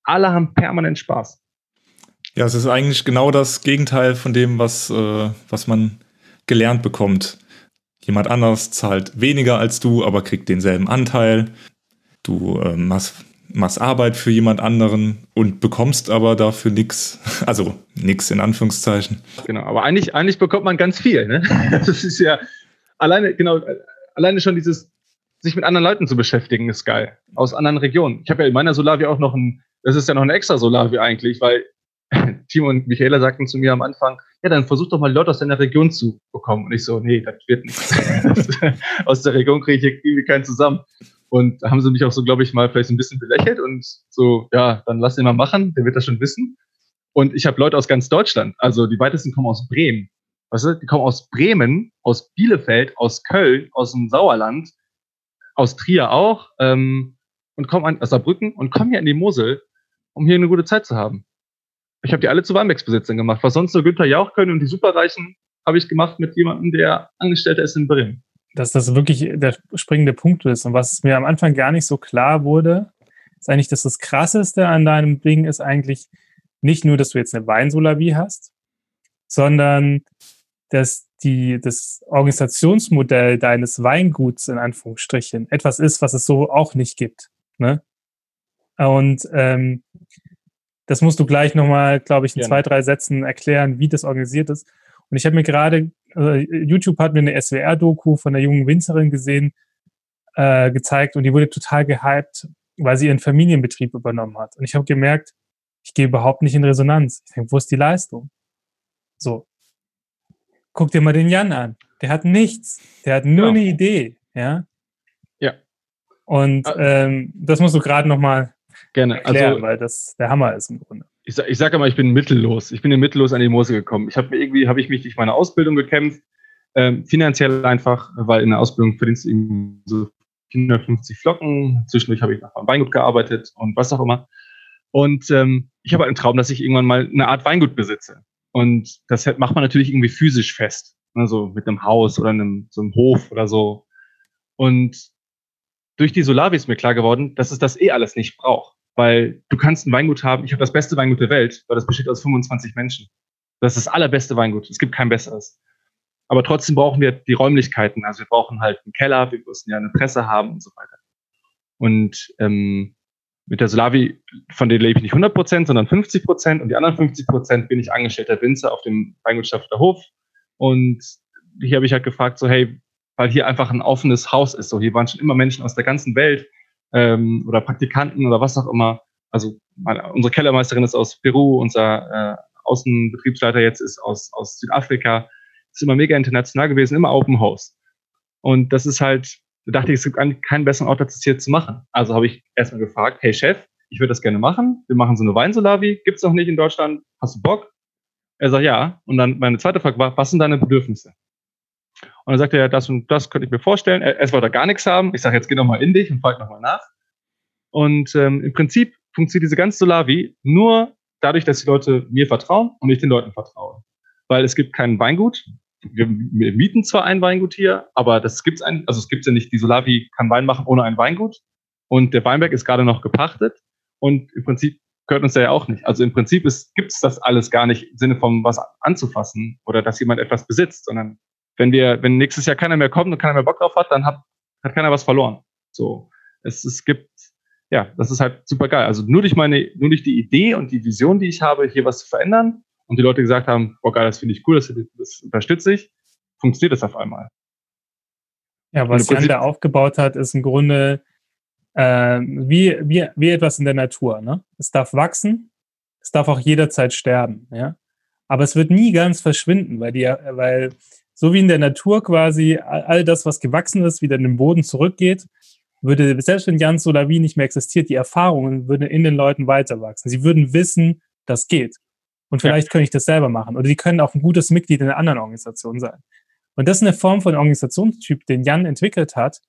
Alle haben permanent Spaß. Ja, es ist eigentlich genau das Gegenteil von dem, was, äh, was man gelernt bekommt. Jemand anders zahlt weniger als du, aber kriegt denselben Anteil. Du äh, machst, machst Arbeit für jemand anderen und bekommst aber dafür nichts. Also nichts in Anführungszeichen. Genau, aber eigentlich, eigentlich bekommt man ganz viel. Ne? Das ist ja alleine, genau, alleine schon dieses, sich mit anderen Leuten zu beschäftigen, ist geil. Aus anderen Regionen. Ich habe ja in meiner Solavi auch noch ein, das ist ja noch ein extra Solavi eigentlich, weil Timo und Michaela sagten zu mir am Anfang, ja, dann versuch doch mal Leute aus deiner Region zu bekommen. Und ich so, nee, das wird nichts. aus der Region kriege ich irgendwie keinen zusammen. Und da haben sie mich auch so, glaube ich, mal vielleicht ein bisschen belächelt und so, ja, dann lass ihn mal machen, der wird das schon wissen. Und ich habe Leute aus ganz Deutschland, also die weitesten kommen aus Bremen. Weißt du, die kommen aus Bremen, aus Bielefeld, aus Köln, aus dem Sauerland, aus Trier auch, ähm, und kommen an, aus Saarbrücken und kommen hier in die Mosel, um hier eine gute Zeit zu haben. Ich habe die alle zu Weinbergsbesitzern gemacht. Was sonst nur Günther Jauch können und die Superreichen, habe ich gemacht mit jemandem, der Angestellter ist in Bremen. Dass das wirklich der springende Punkt ist. Und was mir am Anfang gar nicht so klar wurde, ist eigentlich, dass das Krasseste an deinem Ding ist eigentlich nicht nur, dass du jetzt eine Weinsolavie hast, sondern dass die, das Organisationsmodell deines Weinguts in Anführungsstrichen etwas ist, was es so auch nicht gibt. Ne? Und ähm, das musst du gleich nochmal, glaube ich, in ja. zwei, drei Sätzen erklären, wie das organisiert ist. Und ich habe mir gerade, äh, YouTube hat mir eine SWR-Doku von der jungen Winzerin gesehen, äh, gezeigt und die wurde total gehypt, weil sie ihren Familienbetrieb übernommen hat. Und ich habe gemerkt, ich gehe überhaupt nicht in Resonanz. Ich denke, wo ist die Leistung? So. Guck dir mal den Jan an. Der hat nichts. Der hat nur ja. eine Idee. Ja. Ja. Und äh, ähm, das musst du gerade nochmal Gerne. Erklären, also, weil das der Hammer ist im Grunde. Ich, sag, ich sage immer, ich bin mittellos. Ich bin in mittellos an die Mose gekommen. Ich habe mir irgendwie, habe ich mich durch meine Ausbildung gekämpft, ähm, finanziell einfach, weil in der Ausbildung verdienst du eben so 450 Flocken. Zwischendurch habe ich nach einem Weingut gearbeitet und was auch immer. Und ähm, ich habe einen Traum, dass ich irgendwann mal eine Art Weingut besitze. Und das macht man natürlich irgendwie physisch fest. Also mit einem Haus oder einem, so einem Hof oder so. Und durch die Solavi ist mir klar geworden, dass es das eh alles nicht braucht. Weil du kannst ein Weingut haben, ich habe das beste Weingut der Welt, weil das besteht aus 25 Menschen. Das ist das allerbeste Weingut. Es gibt kein besseres. Aber trotzdem brauchen wir die Räumlichkeiten. Also wir brauchen halt einen Keller, wir müssen ja eine Presse haben und so weiter. Und ähm, mit der Solavi, von denen lebe ich nicht 100 Prozent, sondern 50 Prozent. Und die anderen 50 Prozent bin ich angestellter Winzer auf dem Weingut Stifter Hof. Und hier habe ich halt gefragt, so hey, weil hier einfach ein offenes Haus ist. So, hier waren schon immer Menschen aus der ganzen Welt ähm, oder Praktikanten oder was auch immer. Also meine, unsere Kellermeisterin ist aus Peru, unser äh, Außenbetriebsleiter jetzt ist aus, aus Südafrika. Ist immer mega international gewesen, immer Open House. Und das ist halt, da dachte ich, es gibt keinen besseren Ort, als das hier zu machen. Also habe ich erstmal gefragt, hey Chef, ich würde das gerne machen. Wir machen so eine Weinsolavi, gibt's noch nicht in Deutschland. Hast du Bock? Er sagt ja. Und dann meine zweite Frage war, was sind deine Bedürfnisse? Und dann sagte er, das und das könnte ich mir vorstellen. Er, erst wollte er gar nichts haben. Ich sage, jetzt geh noch mal in dich und frag noch mal nach. Und ähm, im Prinzip funktioniert diese ganze Solavi nur dadurch, dass die Leute mir vertrauen und ich den Leuten vertraue. Weil es gibt kein Weingut. Wir, wir mieten zwar ein Weingut hier, aber das gibt's ein, also es gibt ja nicht, die Solavi kann Wein machen ohne ein Weingut. Und der Weinberg ist gerade noch gepachtet. Und im Prinzip gehört uns der ja auch nicht. Also im Prinzip gibt es das alles gar nicht im Sinne von was anzufassen oder dass jemand etwas besitzt, sondern wenn wir, wenn nächstes Jahr keiner mehr kommt und keiner mehr Bock drauf hat, dann hat, hat keiner was verloren. So, es, es gibt, ja, das ist halt super geil. Also nur durch meine, nur durch die Idee und die Vision, die ich habe, hier was zu verändern und die Leute gesagt haben, boah geil, das finde ich cool, das, das unterstütze ich, funktioniert das auf einmal. Ja, was Jan da aufgebaut hat, ist im Grunde äh, wie, wie, wie etwas in der Natur. Ne? Es darf wachsen, es darf auch jederzeit sterben. Ja? Aber es wird nie ganz verschwinden, weil, die, weil so wie in der Natur quasi all das, was gewachsen ist, wieder in den Boden zurückgeht, würde, selbst wenn Jan Solavi nicht mehr existiert, die Erfahrungen würden in den Leuten weiter wachsen. Sie würden wissen, das geht. Und vielleicht ja. könnte ich das selber machen. Oder sie können auch ein gutes Mitglied in einer anderen Organisation sein. Und das ist eine Form von Organisationstyp, den Jan entwickelt hat,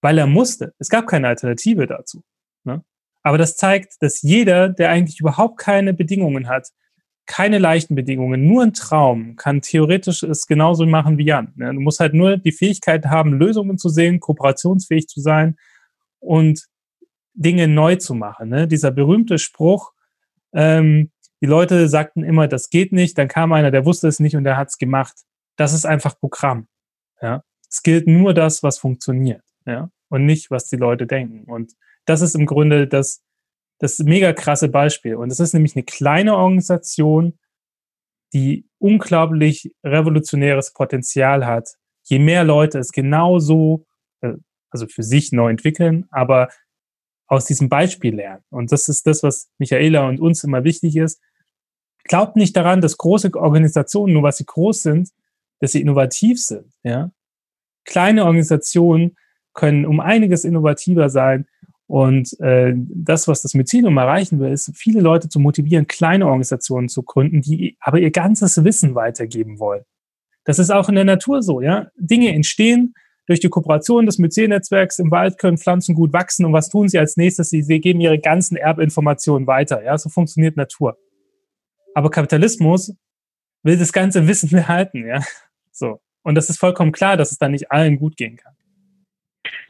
weil er musste. Es gab keine Alternative dazu. Ne? Aber das zeigt, dass jeder, der eigentlich überhaupt keine Bedingungen hat, keine leichten Bedingungen, nur ein Traum kann theoretisch es genauso machen wie Jan. Ne? Du musst halt nur die Fähigkeit haben, Lösungen zu sehen, kooperationsfähig zu sein und Dinge neu zu machen. Ne? Dieser berühmte Spruch, ähm, die Leute sagten immer, das geht nicht, dann kam einer, der wusste es nicht und der hat es gemacht. Das ist einfach Programm. Es gilt nur das, was funktioniert, und nicht, was die Leute denken. Und das ist im Grunde das, das mega krasse Beispiel. Und es ist nämlich eine kleine Organisation, die unglaublich revolutionäres Potenzial hat. Je mehr Leute es genauso, äh, also für sich neu entwickeln, aber aus diesem Beispiel lernen. Und das ist das, was Michaela und uns immer wichtig ist. Glaubt nicht daran, dass große Organisationen, nur was sie groß sind, dass sie innovativ sind. Ja? Kleine Organisationen können um einiges innovativer sein und äh, das, was das Mycelium erreichen will, ist, viele Leute zu motivieren, kleine Organisationen zu gründen, die aber ihr ganzes Wissen weitergeben wollen. Das ist auch in der Natur so, ja. Dinge entstehen durch die Kooperation des Myzel-Netzwerks im Wald können Pflanzen gut wachsen und was tun sie als nächstes? Sie, sie geben ihre ganzen Erbinformationen weiter, ja. So funktioniert Natur. Aber Kapitalismus will das ganze Wissen behalten, ja. So. Und das ist vollkommen klar, dass es dann nicht allen gut gehen kann.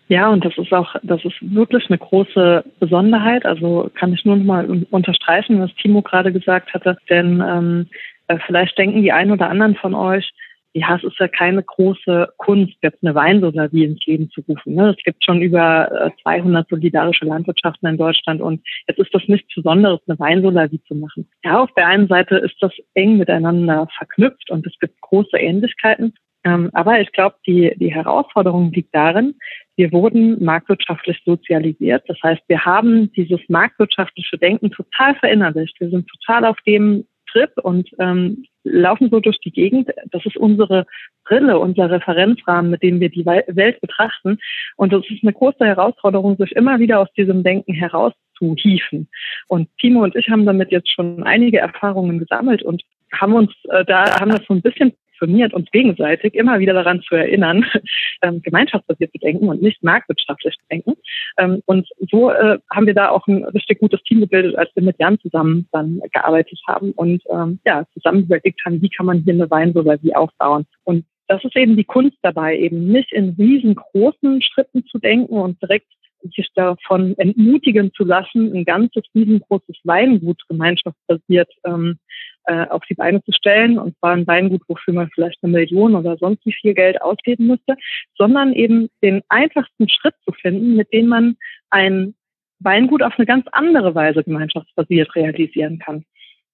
Ja, und das ist auch, das ist wirklich eine große Besonderheit. Also kann ich nur noch mal unterstreichen, was Timo gerade gesagt hatte. Denn ähm, äh, vielleicht denken die einen oder anderen von euch, ja, es ist ja keine große Kunst, jetzt eine Weinsolarwie ins Leben zu rufen. Ne? Es gibt schon über 200 äh, solidarische Landwirtschaften in Deutschland und jetzt ist das nichts Besonderes, eine Weinsolarwie zu machen. Ja, auf der einen Seite ist das eng miteinander verknüpft und es gibt große Ähnlichkeiten. Ähm, aber ich glaube, die, die Herausforderung liegt darin, wir wurden marktwirtschaftlich sozialisiert. Das heißt, wir haben dieses marktwirtschaftliche Denken total verinnerlicht. Wir sind total auf dem Trip und ähm, laufen so durch die Gegend. Das ist unsere Brille, unser Referenzrahmen, mit dem wir die Welt betrachten. Und das ist eine große Herausforderung, sich immer wieder aus diesem Denken herauszuhieven. Und Timo und ich haben damit jetzt schon einige Erfahrungen gesammelt und haben uns äh, da haben das so ein bisschen funktioniert, uns gegenseitig immer wieder daran zu erinnern, ähm, gemeinschaftsbasiert zu denken und nicht marktwirtschaftlich zu denken. Ähm, und so äh, haben wir da auch ein richtig gutes Team gebildet, als wir mit Jan zusammen dann gearbeitet haben und ähm, ja, zusammen überlegt haben, wie kann man hier eine Weinsolarwie aufbauen. Und das ist eben die Kunst dabei, eben nicht in riesengroßen Schritten zu denken und direkt sich davon entmutigen zu lassen, ein ganzes riesengroßes Weingut gemeinschaftsbasiert ähm, äh, auf die Beine zu stellen, und zwar ein Weingut, wofür man vielleicht eine Million oder sonst wie viel Geld ausgeben müsste, sondern eben den einfachsten Schritt zu finden, mit dem man ein Weingut auf eine ganz andere Weise gemeinschaftsbasiert realisieren kann.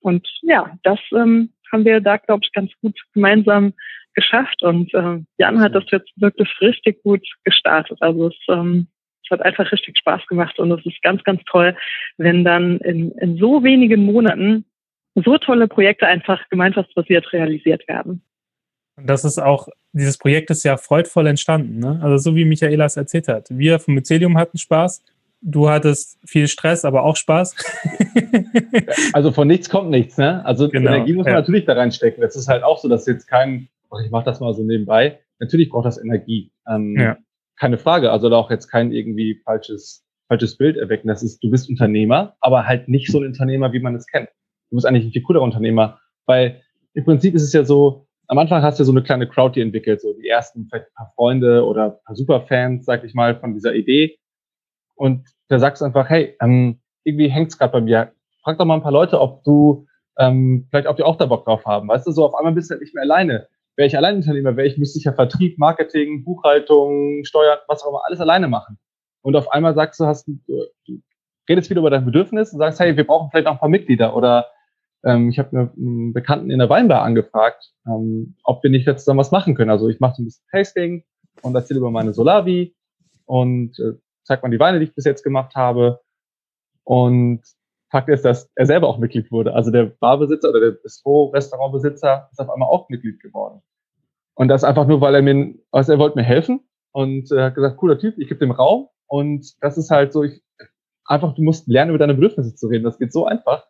Und ja, das ähm, haben wir da, glaube ich, ganz gut gemeinsam geschafft. Und äh, Jan hat das jetzt wirklich richtig gut gestartet. Also es ähm, es hat einfach richtig Spaß gemacht und es ist ganz, ganz toll, wenn dann in, in so wenigen Monaten so tolle Projekte einfach gemeinschaftsbasiert realisiert werden. Und das ist auch, dieses Projekt ist ja freudvoll entstanden. Ne? Also so wie Michaela es erzählt hat. Wir vom Mycelium hatten Spaß. Du hattest viel Stress, aber auch Spaß. also von nichts kommt nichts. Ne? Also genau, Energie muss man ja. natürlich da reinstecken. Das ist halt auch so, dass jetzt kein, ich mache das mal so nebenbei. Natürlich braucht das Energie. Ähm, ja keine Frage. Also da auch jetzt kein irgendwie falsches, falsches Bild erwecken. Das ist, du bist Unternehmer, aber halt nicht so ein Unternehmer, wie man es kennt. Du bist eigentlich ein viel cooler Unternehmer, weil im Prinzip ist es ja so, am Anfang hast du ja so eine kleine Crowd, die entwickelt, so die ersten vielleicht ein paar Freunde oder ein paar Superfans, sag ich mal, von dieser Idee. Und da sagst du einfach, hey, ähm, irgendwie hängt's gerade bei mir. Frag doch mal ein paar Leute, ob du ähm, vielleicht, ob die auch da Bock drauf haben. Weißt du, so auf einmal bist du halt nicht mehr alleine wäre ich Alleinunternehmer, wäre ich, müsste ich ja Vertrieb, Marketing, Buchhaltung, Steuern, was auch immer, alles alleine machen. Und auf einmal sagst du, hast, du, redest wieder über dein Bedürfnis und sagst, hey, wir brauchen vielleicht auch ein paar Mitglieder oder ähm, ich habe einen Bekannten in der Weinbar angefragt, ähm, ob wir nicht jetzt zusammen was machen können. Also ich mache so ein bisschen Tasting und erzähle über meine Solavi und äh, zeig mal die Weine, die ich bis jetzt gemacht habe. Und Fakt ist, dass er selber auch Mitglied wurde. Also der Barbesitzer oder der Bistro-Restaurantbesitzer ist auf einmal auch Mitglied geworden. Und das einfach nur, weil er mir, also er wollte mir helfen und äh, hat gesagt, cooler Typ, ich gebe dem Raum. Und das ist halt so, ich, einfach, du musst lernen, über deine Bedürfnisse zu reden. Das geht so einfach.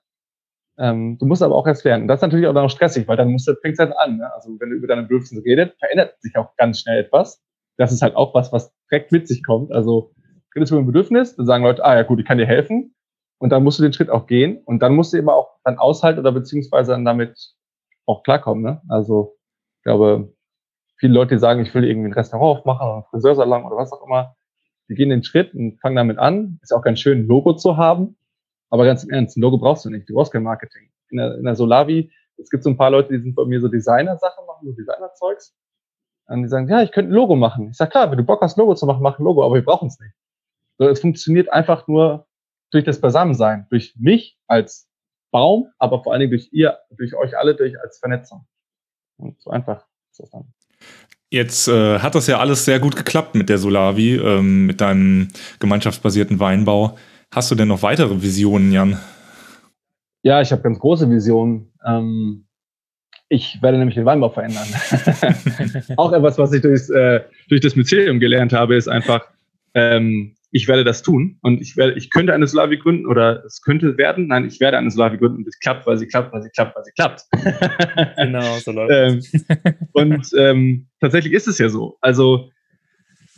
Ähm, du musst aber auch erst lernen. Das ist natürlich auch noch stressig, weil dann musst du, fängst halt an. Ne? Also wenn du über deine Bedürfnisse redest, verändert sich auch ganz schnell etwas. Das ist halt auch was, was direkt mit sich kommt. Also redest du über ein Bedürfnis, dann sagen Leute, ah ja gut, ich kann dir helfen. Und dann musst du den Schritt auch gehen und dann musst du eben auch dann aushalten oder beziehungsweise dann damit auch klarkommen. Ne? Also ich glaube, viele Leute, die sagen, ich will irgendwie ein Restaurant aufmachen oder einen Friseursalon oder was auch immer, die gehen den Schritt und fangen damit an. Ist auch ganz schön, ein Logo zu haben. Aber ganz im Ernst, ein Logo brauchst du nicht. Du brauchst kein Marketing. In der, in der Solavi, es gibt so ein paar Leute, die sind bei mir so Designer-Sachen machen, so Designer-Zeugs. Und die sagen, ja, ich könnte ein Logo machen. Ich sage, klar, wenn du Bock hast, ein Logo zu machen, mach ein Logo, aber wir brauchen es nicht. So, es funktioniert einfach nur durch das Beisammensein, durch mich als Baum, aber vor allen Dingen durch ihr, durch euch alle, durch als Vernetzung. Und so einfach ist das dann. Jetzt äh, hat das ja alles sehr gut geklappt mit der Solavi, ähm, mit deinem gemeinschaftsbasierten Weinbau. Hast du denn noch weitere Visionen, Jan? Ja, ich habe ganz große Visionen. Ähm, ich werde nämlich den Weinbau verändern. Auch etwas, was ich durchs, äh, durch das Mycelium gelernt habe, ist einfach, ähm, ich werde das tun und ich werde, ich könnte eine Slavi gründen oder es könnte werden. Nein, ich werde eine Slavi gründen und es klappt, weil sie klappt, weil sie klappt, weil sie klappt. genau, so läuft ähm, Und ähm, tatsächlich ist es ja so. Also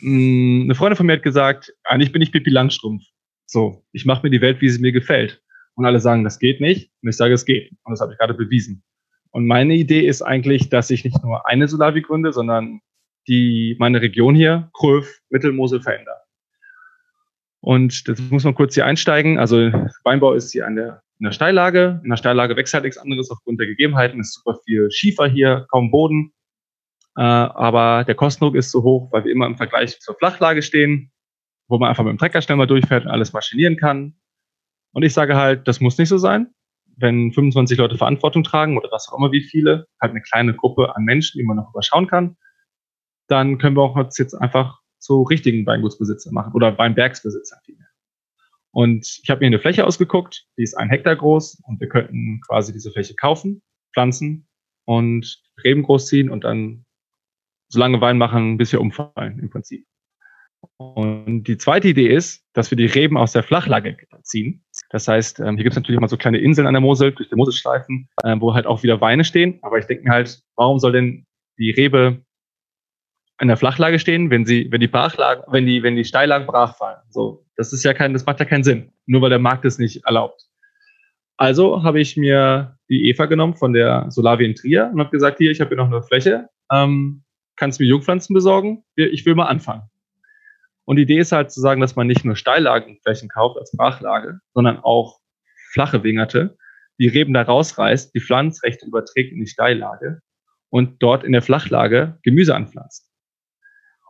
mh, mm, eine Freundin von mir hat gesagt, eigentlich bin ich Pippi Langstrumpf. So, ich mache mir die Welt, wie sie mir gefällt. Und alle sagen, das geht nicht. Und ich sage, es geht. Und das habe ich gerade bewiesen. Und meine Idee ist eigentlich, dass ich nicht nur eine Solavi gründe, sondern die meine Region hier, Kröv, Mittelmosel verändert. Und das muss man kurz hier einsteigen. Also Weinbau ist hier an der, in der Steillage. In der Steillage wächst halt nichts anderes aufgrund der Gegebenheiten. Es ist super viel Schiefer hier, kaum Boden. Äh, aber der Kostendruck ist so hoch, weil wir immer im Vergleich zur Flachlage stehen, wo man einfach mit dem Trecker schnell mal durchfährt und alles maschinieren kann. Und ich sage halt, das muss nicht so sein. Wenn 25 Leute Verantwortung tragen oder was auch immer wie viele, halt eine kleine Gruppe an Menschen, die man noch überschauen kann, dann können wir auch jetzt einfach zu richtigen Weingutsbesitzer machen oder Weinbergsbesitzer vielmehr. Und ich habe mir eine Fläche ausgeguckt, die ist ein Hektar groß und wir könnten quasi diese Fläche kaufen, pflanzen und Reben großziehen und dann so lange Wein machen, bis wir umfallen im Prinzip. Und die zweite Idee ist, dass wir die Reben aus der Flachlage ziehen. Das heißt, ähm, hier gibt es natürlich mal so kleine Inseln an der Mosel, durch die Moselschleifen, ähm, wo halt auch wieder Weine stehen. Aber ich denke mir halt, warum soll denn die Rebe in der Flachlage stehen, wenn sie, wenn die Brachlagen, wenn die, wenn die Steillagen brach fallen. So, das ist ja kein, das macht ja keinen Sinn, nur weil der Markt es nicht erlaubt. Also habe ich mir die Eva genommen von der Solavi in Trier und habe gesagt, hier, ich habe hier noch eine Fläche, ähm, kannst mir Jungpflanzen besorgen? Ich will mal anfangen. Und die Idee ist halt zu sagen, dass man nicht nur Steillagenflächen kauft als Brachlage, sondern auch flache Wingerte, die Reben da rausreißt, die Pflanzrechte überträgt in die Steillage und dort in der Flachlage Gemüse anpflanzt.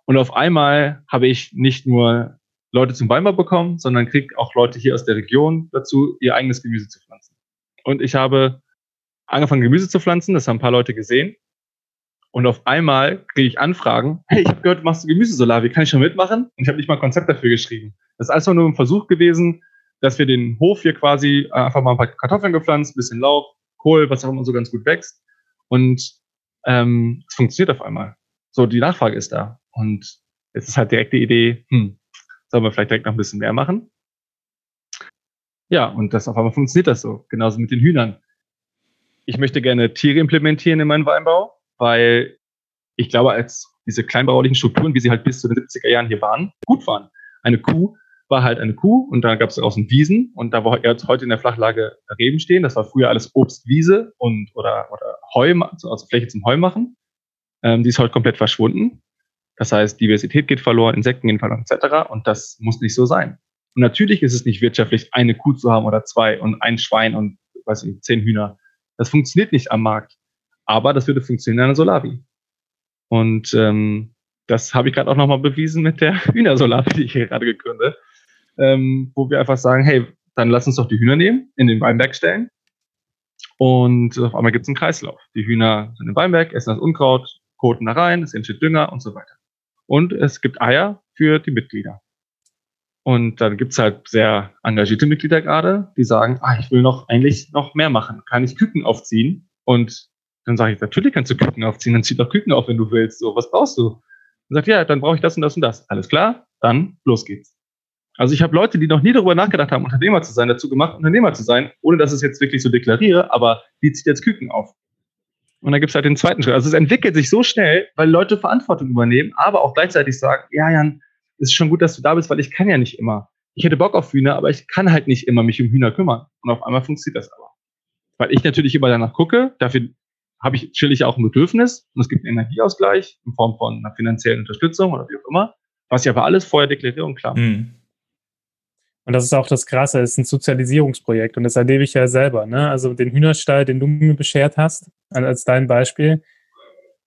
Und auf einmal habe ich nicht nur Leute zum Weinbau bekommen, sondern kriege auch Leute hier aus der Region dazu, ihr eigenes Gemüse zu pflanzen. Und ich habe angefangen, Gemüse zu pflanzen, das haben ein paar Leute gesehen. Und auf einmal kriege ich Anfragen, hey, ich habe gehört, machst du Gemüsesolar, wie kann ich schon mitmachen? Und ich habe nicht mal ein Konzept dafür geschrieben. Das ist einfach nur ein Versuch gewesen, dass wir den Hof hier quasi einfach mal ein paar Kartoffeln gepflanzt, ein bisschen Lauch, Kohl, was auch immer so ganz gut wächst. Und ähm, es funktioniert auf einmal. So, die Nachfrage ist da. Und es ist halt direkt die Idee, hm, sollen wir vielleicht direkt noch ein bisschen mehr machen? Ja, und das auf einmal funktioniert das so. Genauso mit den Hühnern. Ich möchte gerne Tiere implementieren in meinen Weinbau, weil ich glaube, als diese kleinbaulichen Strukturen, wie sie halt bis zu den 70er Jahren hier waren, gut waren. Eine Kuh war halt eine Kuh und da gab es draußen Wiesen und da wo jetzt heute in der Flachlage Reben stehen, das war früher alles Obstwiese und oder, oder Heu, also Fläche zum Heu machen. Ähm, die ist heute komplett verschwunden. Das heißt, Diversität geht verloren, Insekten gehen verloren, etc. Und das muss nicht so sein. Und natürlich ist es nicht wirtschaftlich, eine Kuh zu haben oder zwei und ein Schwein und weiß nicht, zehn Hühner. Das funktioniert nicht am Markt. Aber das würde funktionieren in einer Solavi. Und ähm, das habe ich gerade auch nochmal bewiesen mit der Hühnersolavi, die ich hier gerade gegründet, ähm, wo wir einfach sagen, hey, dann lass uns doch die Hühner nehmen, in den Weinberg stellen. Und auf einmal gibt es einen Kreislauf. Die Hühner sind im Weinberg, essen das Unkraut, koten da rein, es entsteht Dünger und so weiter und es gibt Eier für die Mitglieder. Und dann gibt's halt sehr engagierte Mitglieder gerade, die sagen, ah, ich will noch eigentlich noch mehr machen. Kann ich Küken aufziehen? Und dann sage ich, natürlich kannst du Küken aufziehen, dann zieh doch Küken auf, wenn du willst. So, was brauchst du? Und sagt, ja, dann brauche ich das und das und das. Alles klar, dann los geht's. Also ich habe Leute, die noch nie darüber nachgedacht haben, Unternehmer zu sein, dazu gemacht, Unternehmer zu sein, ohne dass ich es jetzt wirklich so deklariere, aber die zieht jetzt Küken auf. Und dann gibt es halt den zweiten Schritt. Also es entwickelt sich so schnell, weil Leute Verantwortung übernehmen, aber auch gleichzeitig sagen, ja, Jan, es ist schon gut, dass du da bist, weil ich kann ja nicht immer. ich hätte Bock auf Hühner, aber ich kann halt nicht immer mich um Hühner kümmern. Und auf einmal funktioniert das aber. Weil ich natürlich immer danach gucke, dafür habe ich natürlich auch ein Bedürfnis und es gibt einen Energieausgleich in Form von einer finanziellen Unterstützung oder wie auch immer, was ich aber alles vorher deklariere und klar. Mhm. Und das ist auch das Krasse, es ist ein Sozialisierungsprojekt und das erlebe ich ja selber. Ne? Also den Hühnerstall, den du mir beschert hast, als dein Beispiel,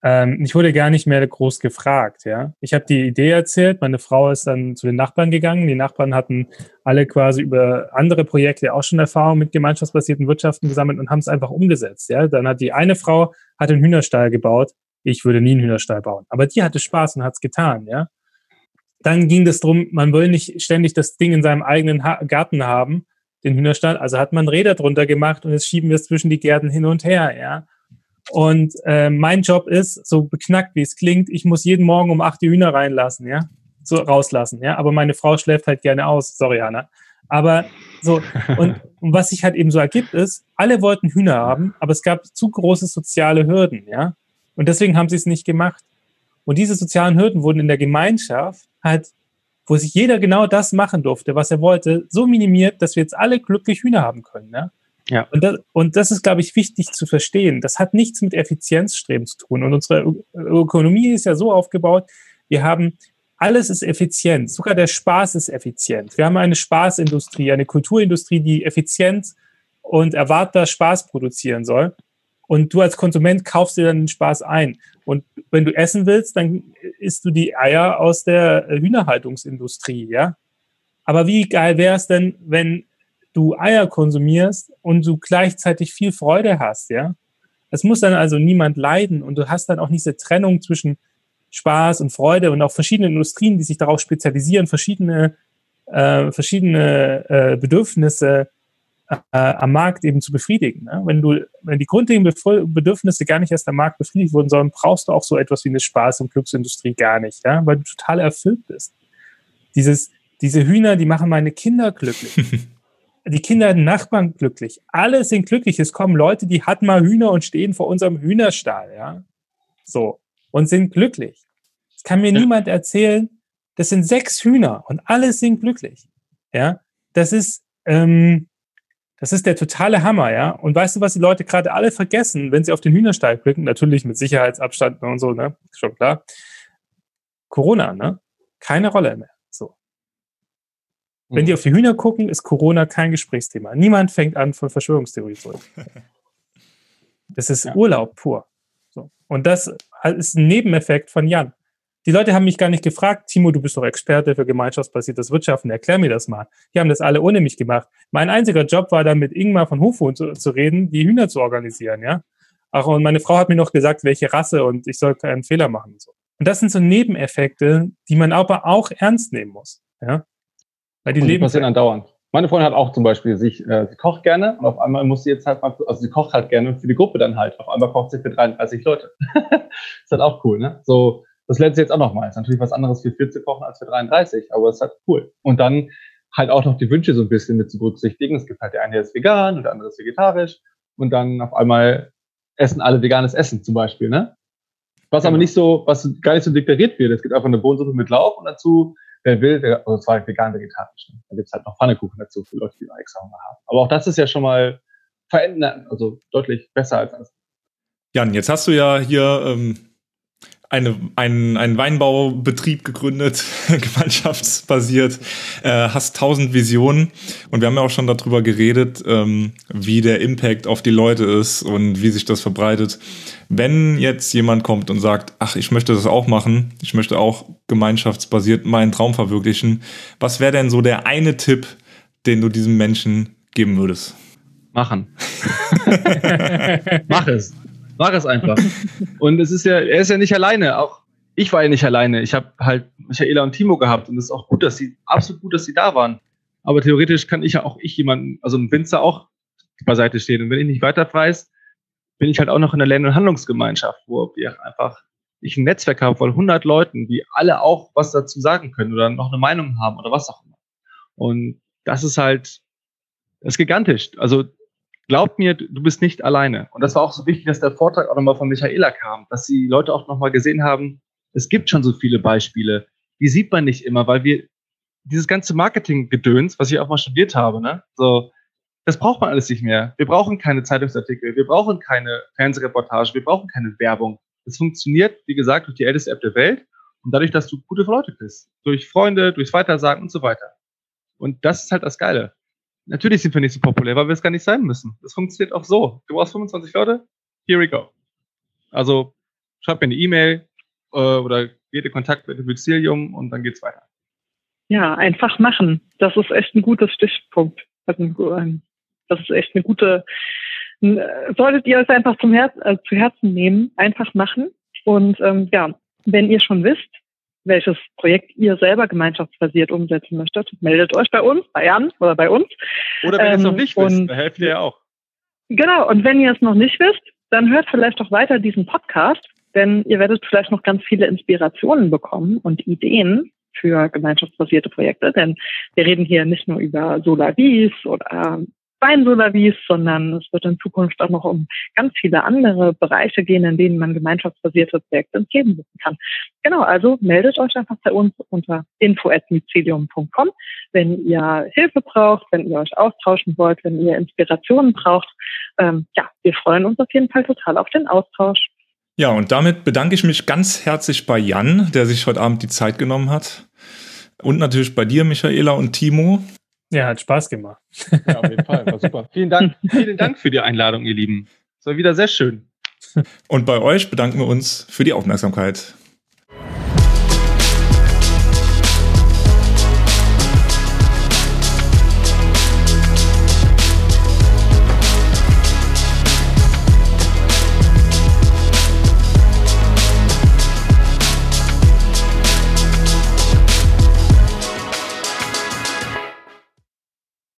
ähm, ich wurde gar nicht mehr groß gefragt. Ja, ich habe die Idee erzählt. Meine Frau ist dann zu den Nachbarn gegangen. Die Nachbarn hatten alle quasi über andere Projekte auch schon Erfahrung mit gemeinschaftsbasierten Wirtschaften gesammelt und haben es einfach umgesetzt. Ja, dann hat die eine Frau hat einen Hühnerstall gebaut. Ich würde nie einen Hühnerstall bauen, aber die hatte Spaß und hat es getan. Ja, dann ging es darum, man will nicht ständig das Ding in seinem eigenen ha Garten haben, den Hühnerstall. Also hat man Räder drunter gemacht und jetzt schieben wir es zwischen die Gärten hin und her. Ja, und äh, mein Job ist, so beknackt wie es klingt, ich muss jeden Morgen um acht die Hühner reinlassen, ja, so rauslassen, ja. Aber meine Frau schläft halt gerne aus, sorry Anna. Aber so und, und was sich halt eben so ergibt ist, alle wollten Hühner haben, aber es gab zu große soziale Hürden, ja. Und deswegen haben sie es nicht gemacht. Und diese sozialen Hürden wurden in der Gemeinschaft halt, wo sich jeder genau das machen durfte, was er wollte, so minimiert, dass wir jetzt alle glücklich Hühner haben können, ja. Ja. Und, das, und das ist, glaube ich, wichtig zu verstehen. Das hat nichts mit Effizienzstreben zu tun. Und unsere Ökonomie ist ja so aufgebaut, wir haben alles ist effizient, sogar der Spaß ist effizient. Wir haben eine Spaßindustrie, eine Kulturindustrie, die effizient und erwartbar Spaß produzieren soll. Und du als Konsument kaufst dir dann den Spaß ein. Und wenn du essen willst, dann isst du die Eier aus der Hühnerhaltungsindustrie, ja. Aber wie geil wäre es denn, wenn du Eier konsumierst und du gleichzeitig viel Freude hast, ja. Es muss dann also niemand leiden und du hast dann auch diese Trennung zwischen Spaß und Freude und auch verschiedene Industrien, die sich darauf spezialisieren, verschiedene, äh, verschiedene äh, Bedürfnisse äh, am Markt eben zu befriedigen. Ne? Wenn du, wenn die grundlegenden Bedürfnisse gar nicht erst am Markt befriedigt wurden, sondern brauchst du auch so etwas wie eine Spaß- und Glücksindustrie gar nicht, ja? weil du total erfüllt bist. Dieses, diese Hühner, die machen meine Kinder glücklich. die Kinder der Nachbarn glücklich. Alle sind glücklich. Es kommen Leute, die hatten mal Hühner und stehen vor unserem Hühnerstall, ja. So. Und sind glücklich. Das kann mir ja. niemand erzählen. Das sind sechs Hühner und alle sind glücklich. Ja. Das ist, ähm, das ist der totale Hammer, ja. Und weißt du, was die Leute gerade alle vergessen, wenn sie auf den Hühnerstall blicken? Natürlich mit Sicherheitsabstand und so, ne? Schon klar. Corona, ne? Keine Rolle mehr. Wenn die mhm. auf die Hühner gucken, ist Corona kein Gesprächsthema. Niemand fängt an, von Verschwörungstheorie zu reden. Das ist ja. Urlaub pur. So. Und das ist ein Nebeneffekt von Jan. Die Leute haben mich gar nicht gefragt, Timo, du bist doch Experte für gemeinschaftsbasiertes Wirtschaften, erklär mir das mal. Die haben das alle ohne mich gemacht. Mein einziger Job war dann mit Ingmar von Hofo zu, zu reden, die Hühner zu organisieren, ja. Ach, und meine Frau hat mir noch gesagt, welche Rasse und ich soll keinen Fehler machen und so. Und das sind so Nebeneffekte, die man aber auch ernst nehmen muss, ja. Weil die, und die leben passieren andauernd. Meine Freundin hat auch zum Beispiel sich, äh, sie kocht gerne und auf einmal muss sie jetzt halt mal, also sie kocht halt gerne für die Gruppe dann halt. Auf einmal kocht sie für 33 Leute. ist halt auch cool, ne? So, das lernt sie jetzt auch nochmal. Ist natürlich was anderes für 40 kochen als für 33, aber es ist halt cool. Und dann halt auch noch die Wünsche so ein bisschen mit zu berücksichtigen. Es gibt halt der eine, der ist vegan und der andere ist vegetarisch. Und dann auf einmal essen alle veganes Essen zum Beispiel, ne? Was genau. aber nicht so, was gar nicht so deklariert wird. Es gibt einfach eine Bohnensuppe mit Lauch und dazu wer will, der, also zwar vegan, vegetarisch. Ne? Da gibt's halt noch Pfannekuchen dazu für Leute, die noch extra Hunger haben. Aber auch das ist ja schon mal verändert, also deutlich besser als alles. Jan, jetzt hast du ja hier ähm, eine, einen, einen Weinbaubetrieb gegründet, gemeinschaftsbasiert, äh, hast tausend Visionen und wir haben ja auch schon darüber geredet, ähm, wie der Impact auf die Leute ist und wie sich das verbreitet. Wenn jetzt jemand kommt und sagt, ach, ich möchte das auch machen, ich möchte auch gemeinschaftsbasiert meinen Traum verwirklichen, was wäre denn so der eine Tipp, den du diesem Menschen geben würdest? Machen. Mach es. Mach es einfach. Und es ist ja, er ist ja nicht alleine. Auch ich war ja nicht alleine. Ich habe halt Michaela und Timo gehabt und es ist auch gut, dass sie, absolut gut, dass sie da waren. Aber theoretisch kann ich ja auch ich jemanden, also ein Winzer auch beiseite stehen. Und wenn ich nicht weiter weiß, bin ich halt auch noch in der Lern- und Handlungsgemeinschaft, wo wir einfach ich ein Netzwerk habe von 100 Leuten, die alle auch was dazu sagen können oder noch eine Meinung haben oder was auch immer. Und das ist halt, das ist gigantisch. Also glaubt mir, du bist nicht alleine. Und das war auch so wichtig, dass der Vortrag auch nochmal von Michaela kam, dass die Leute auch nochmal gesehen haben, es gibt schon so viele Beispiele. Die sieht man nicht immer, weil wir dieses ganze Marketing-Gedöns, was ich auch mal studiert habe, ne? So, das braucht man alles nicht mehr. Wir brauchen keine Zeitungsartikel, wir brauchen keine Fernsehreportage, wir brauchen keine Werbung. Es funktioniert, wie gesagt, durch die älteste App der Welt und dadurch, dass du gute Leute bist. Durch Freunde, durchs Weitersagen und so weiter. Und das ist halt das Geile. Natürlich sind wir nicht so populär, weil wir es gar nicht sein müssen. Das funktioniert auch so. Du brauchst 25 Leute, here we go. Also schreib mir eine E-Mail äh, oder geht in Kontakt mit dem Mycelium und dann geht's weiter. Ja, einfach machen. Das ist echt ein guter Stichpunkt. Ähm, das ist echt eine gute, solltet ihr es einfach zum Herz, äh, zu Herzen nehmen, einfach machen. Und ähm, ja, wenn ihr schon wisst, welches Projekt ihr selber gemeinschaftsbasiert umsetzen möchtet, meldet euch bei uns, bei Jan oder bei uns. Oder wenn ähm, ihr es noch nicht wisst, da helft ihr ja auch. Genau, und wenn ihr es noch nicht wisst, dann hört vielleicht auch weiter diesen Podcast, denn ihr werdet vielleicht noch ganz viele Inspirationen bekommen und Ideen für gemeinschaftsbasierte Projekte, denn wir reden hier nicht nur über Solaris oder Weinsolarwies, sondern es wird in Zukunft auch noch um ganz viele andere Bereiche gehen, in denen man gemeinschaftsbasierte Projekte ins Leben rufen kann. Genau, also meldet euch einfach bei uns unter info.mycelium.com, wenn ihr Hilfe braucht, wenn ihr euch austauschen wollt, wenn ihr Inspirationen braucht. Ähm, ja, wir freuen uns auf jeden Fall total auf den Austausch. Ja, und damit bedanke ich mich ganz herzlich bei Jan, der sich heute Abend die Zeit genommen hat. Und natürlich bei dir, Michaela und Timo. Ja, hat Spaß gemacht. Ja, auf jeden Fall. War super. Vielen Dank, vielen Dank für die Einladung, ihr Lieben. Es war wieder sehr schön. Und bei euch bedanken wir uns für die Aufmerksamkeit.